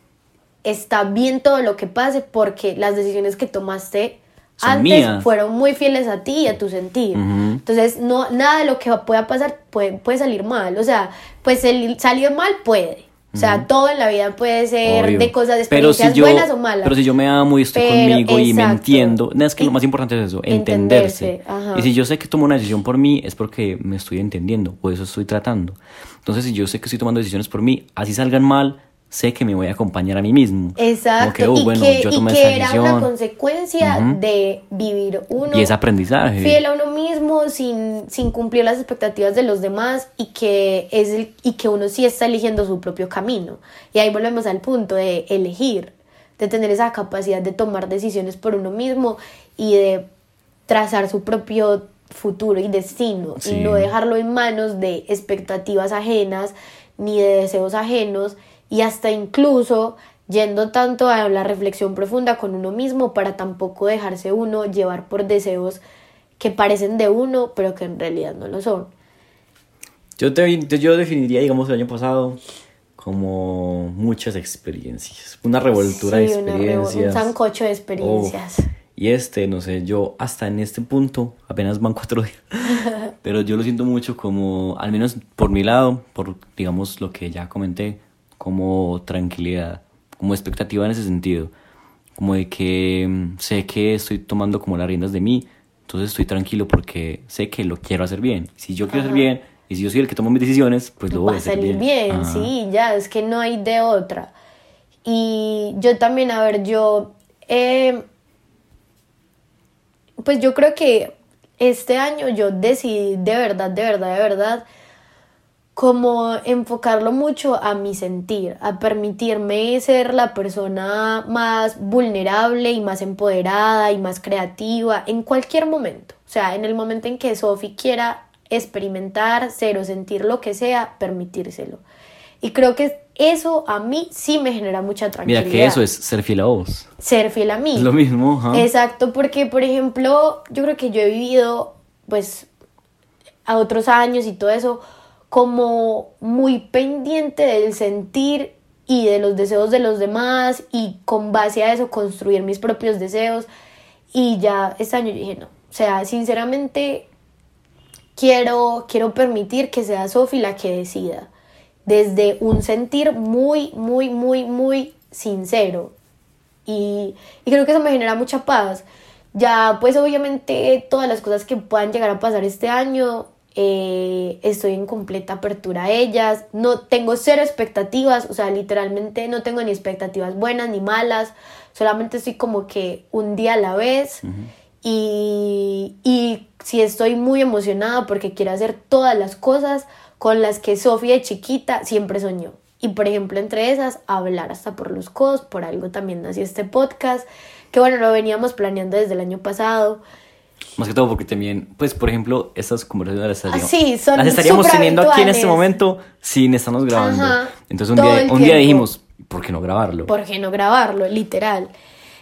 está bien todo lo que pase porque las decisiones que tomaste Son antes mías. fueron muy fieles a ti y a tu sentir. Ujú. Entonces, no, nada de lo que pueda pasar puede, puede salir mal. O sea, pues el salir mal puede. O sea, todo en la vida puede ser Obvio. de cosas, de si yo- buenas o malas. Pero si yo me amo y estoy Pero, conmigo y me entiendo, es que lo más importante es eso, entenderse. entenderse. Y si yo sé que tomo una decisión por mí, es porque me estoy entendiendo, o eso estoy tratando. Entonces, si yo sé que estoy tomando decisiones por mí, así salgan mal, sé que me voy a acompañar a mí mismo. Exacto. Que, oh, y bueno, que, yo y tomé que esta era una consecuencia Ujú. de vivir uno Y es aprendizaje. fiel a uno mismo sin, sin cumplir las expectativas de los demás y que es el, y que uno sí está eligiendo su propio camino. Y ahí volvemos al punto de elegir, de tener esa capacidad de tomar decisiones por uno mismo y de trazar su propio futuro y destino Sí. y no dejarlo en manos de expectativas ajenas ni de deseos ajenos y hasta incluso yendo tanto a la reflexión profunda con uno mismo para tampoco dejarse uno llevar por deseos que parecen de uno pero que en realidad no lo son. Yo, te, yo definiría, digamos, el año pasado como muchas experiencias. Una revoltura de experiencias. un sancocho de experiencias. y este, no sé, yo hasta en este punto, apenas van cuatro días, pero yo lo siento mucho como, al menos por mi lado, por, digamos, lo que ya comenté, como tranquilidad, como expectativa en ese sentido. Como de que mm, sé que estoy tomando como las riendas de mí, entonces estoy tranquilo porque sé que lo quiero hacer bien. Si yo quiero hacer bien, y si yo soy el que toma mis decisiones, pues lo voy a hacer bien. bien sí, ya, es que no hay de otra. Y yo también, a ver, yo, eh, pues yo creo que este año yo decidí de verdad, de verdad, de verdad, como enfocarlo mucho a mi sentir, a permitirme ser la persona más vulnerable y más empoderada y más creativa en cualquier momento. O sea, en el momento en que Sophie quiera experimentar, ser o sentir lo que sea, permitírselo. Y creo que eso a mí sí me genera mucha tranquilidad. Mira que eso es ser fiel a vos. Ser fiel a mí. Es lo mismo. Exacto, porque por ejemplo, yo creo que yo he vivido pues a otros años y todo eso como muy pendiente del sentir y de los deseos de los demás y con base a eso construir mis propios deseos. Y ya este año dije, no, o sea, sinceramente quiero, quiero permitir que sea Sofi la que decida, desde un sentir muy, muy, muy, muy sincero. Y, creo que eso me genera mucha paz. Ya, pues obviamente todas las cosas que puedan llegar a pasar este año, eh, estoy en completa apertura a ellas. No tengo cero expectativas, o sea, literalmente no tengo ni expectativas buenas ni malas. Solamente estoy como que un día a la vez. y, y si estoy muy emocionada porque quiero hacer todas las cosas con las que Sofía de chiquita siempre soñó. Y por ejemplo, entre esas, hablar hasta por los codos, por algo también nació este podcast, que bueno, lo veníamos planeando desde el año pasado. Más que todo porque también, pues por ejemplo, estas conversaciones las, ah, sí, son las estaríamos teniendo aquí en este momento sin estarnos grabando. Entonces un día, un día dijimos, ¿por qué no grabarlo? ¿Por qué no grabarlo? Literal.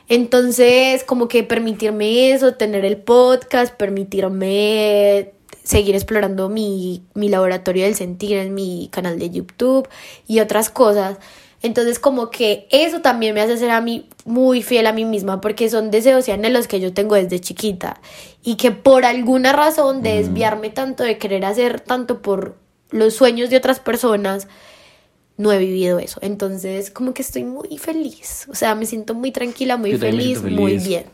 Entonces, como que permitirme eso, tener el podcast, permitirme seguir explorando mi, mi laboratorio del sentir en mi canal de YouTube y otras cosas. Entonces como que eso también me hace ser a mí muy fiel a mí misma porque son deseos y anhelos que yo tengo desde chiquita y que por alguna razón de desviarme tanto de querer hacer tanto por los sueños de otras personas, no he vivido eso. Entonces, como que estoy muy feliz. O sea, me siento muy tranquila, muy feliz, muy bien.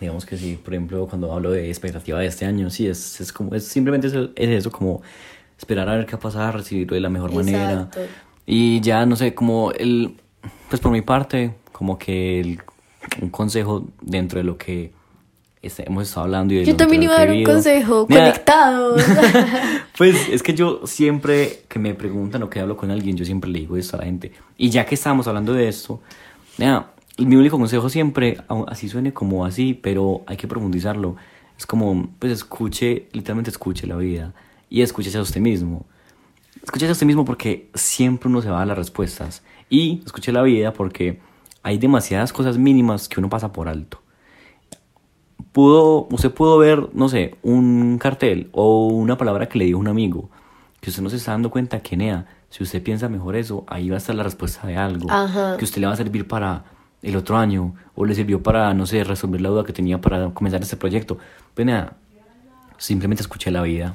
Digamos que sí, por ejemplo, cuando hablo de expectativa de este año, sí, es, es como, es simplemente es eso, como esperar a ver qué va a pasar, recibirlo de la mejor manera. Y ya, no sé, como el, pues por mi parte, como que el, un consejo dentro de lo que este, hemos estado hablando y Yo también iba a dar un consejo, conectado. pues es que yo siempre que me preguntan o que hablo con alguien, yo siempre le digo esto a la gente. Y ya que estamos hablando de esto, mira, mi único consejo siempre, así suene como así, pero hay que profundizarlo. Es como, pues escuche, literalmente escuche la vida y escúchese a usted mismo. Escúchese a usted mismo porque siempre uno se va a las respuestas. Y escuche la vida porque hay demasiadas cosas mínimas que uno pasa por alto pudo, usted pudo ver, no sé, un cartel o una palabra que le dijo un amigo, que usted no se está dando cuenta que, Nea, si usted piensa mejor eso, ahí va a estar la respuesta de algo, que usted le va a servir para el otro año, o le sirvió para, no sé, resolver la duda que tenía para comenzar este proyecto. Pues nada, simplemente escuché la vida.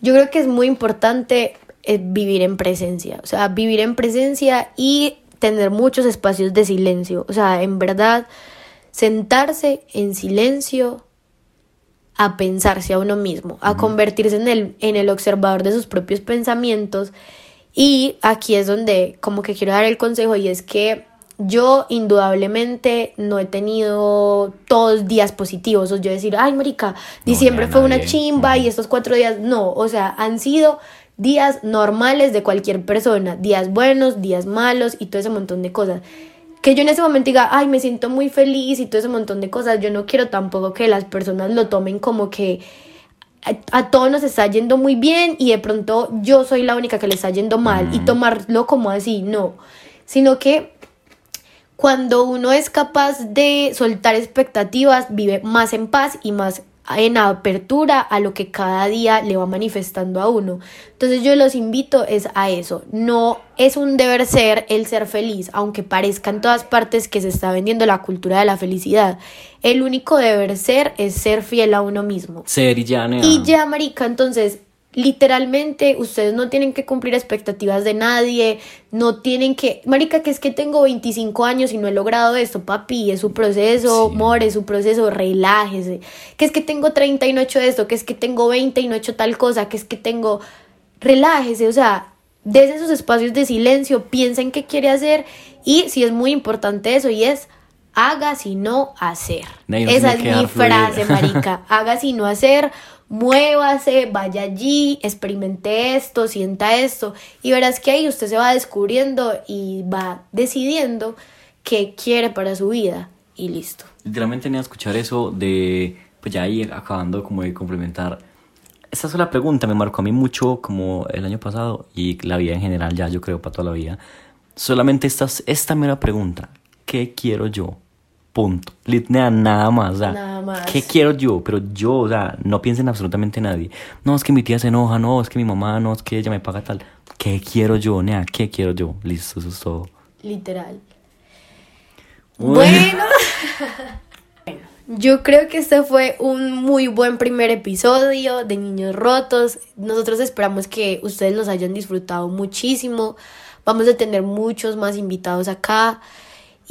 Yo creo que es muy importante eh, vivir en presencia, o sea, vivir en presencia y tener muchos espacios de silencio, o sea, en verdad sentarse en silencio a pensarse a uno mismo, a convertirse en el, en el observador de sus propios pensamientos. Y aquí es donde como que quiero dar el consejo y es que yo indudablemente no he tenido todos días positivos, o yo decir, ay, marica, diciembre fue una chimba y estos cuatro días, no, o sea, han sido días normales de cualquier persona, días buenos, días malos y todo ese montón de cosas. Que yo en ese momento diga, ay, me siento muy feliz y todo ese montón de cosas, yo no quiero tampoco que las personas lo tomen como que a, todos nos está yendo muy bien y de pronto yo soy la única que le está yendo mal y tomarlo como así, no, sino que cuando uno es capaz de soltar expectativas, vive más en paz y más en apertura a lo que cada día le va manifestando a uno. Entonces yo los invito es a eso. No es un deber ser el ser feliz, aunque parezca en todas partes que se está vendiendo la cultura de la felicidad. El único deber ser es ser fiel a uno mismo. Ser y ya. Y ya, marica, entonces literalmente ustedes no tienen que cumplir expectativas de nadie, no tienen que, marica, que es que tengo 25 años y no he logrado esto, papi, es su proceso, Sí. more, es su proceso, relájese, que es que tengo 30 y no he hecho esto, que es que tengo 20 y no he hecho tal cosa, que es que tengo, relájese, o sea, desde esos espacios de silencio, piensen qué quiere hacer y si es muy importante eso y es haga si no hacer. No Esa es mi fluir. frase, marica. Haga si no hacer, muévase, vaya allí, experimente esto, sienta esto y verás que ahí usted se va descubriendo y va decidiendo qué quiere para su vida y listo. Literalmente tenía que escuchar eso de, pues ya ahí acabando como de complementar. Esta sola pregunta me marcó a mí mucho como el año pasado y la vida en general ya yo creo para toda la vida. Solamente esta, esta mera pregunta, ¿qué quiero yo? Punto. Nada más. o sea, Nada más. ¿Qué quiero yo? Pero yo, o sea, no piensen absolutamente nadie. No, es que mi tía se enoja, no, es que mi mamá, no, es que ella me paga tal. ¿Qué quiero yo, nea? ¿Qué quiero yo? Listo, eso es todo. Literal. Bueno. Bueno, Yo creo que este fue un muy buen primer episodio de Niños Rotos. Nosotros esperamos que ustedes los hayan disfrutado muchísimo. Vamos a tener muchos más invitados acá.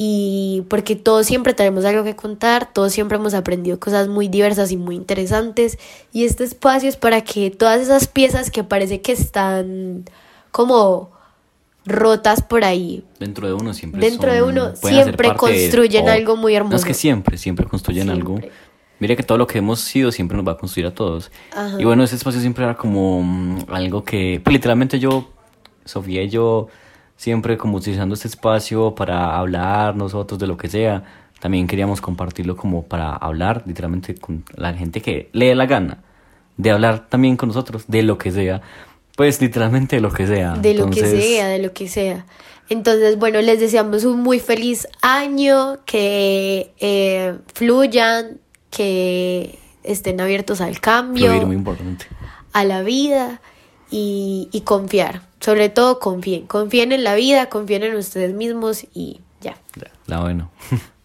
Y porque todos siempre tenemos algo que contar, todos siempre hemos aprendido cosas muy diversas y muy interesantes. Y este espacio es para que todas esas piezas que parece que están como rotas por ahí, Dentro de uno siempre Dentro de uno siempre de- construyen algo muy No es hermoso. que siempre, siempre construyen Siempre. algo. Mire que todo lo que hemos sido siempre nos va a construir a todos. Ajá. Y bueno, ese espacio siempre era como mm, algo que, pues literalmente yo, Sofía y yo, siempre como utilizando este espacio para hablar nosotros de lo que sea. También queríamos compartirlo como para hablar literalmente con la gente que le dé la gana de hablar también con nosotros de lo que sea. Pues literalmente de lo que sea. de lo que sea, de lo que sea. Entonces, bueno, les deseamos un muy feliz año, que eh, fluyan, que estén abiertos al cambio, fluir, muy importante. a la vida y, y confiar. Sobre todo confíen, confíen en la vida, confíen en ustedes mismos y ya. Ya, la bueno.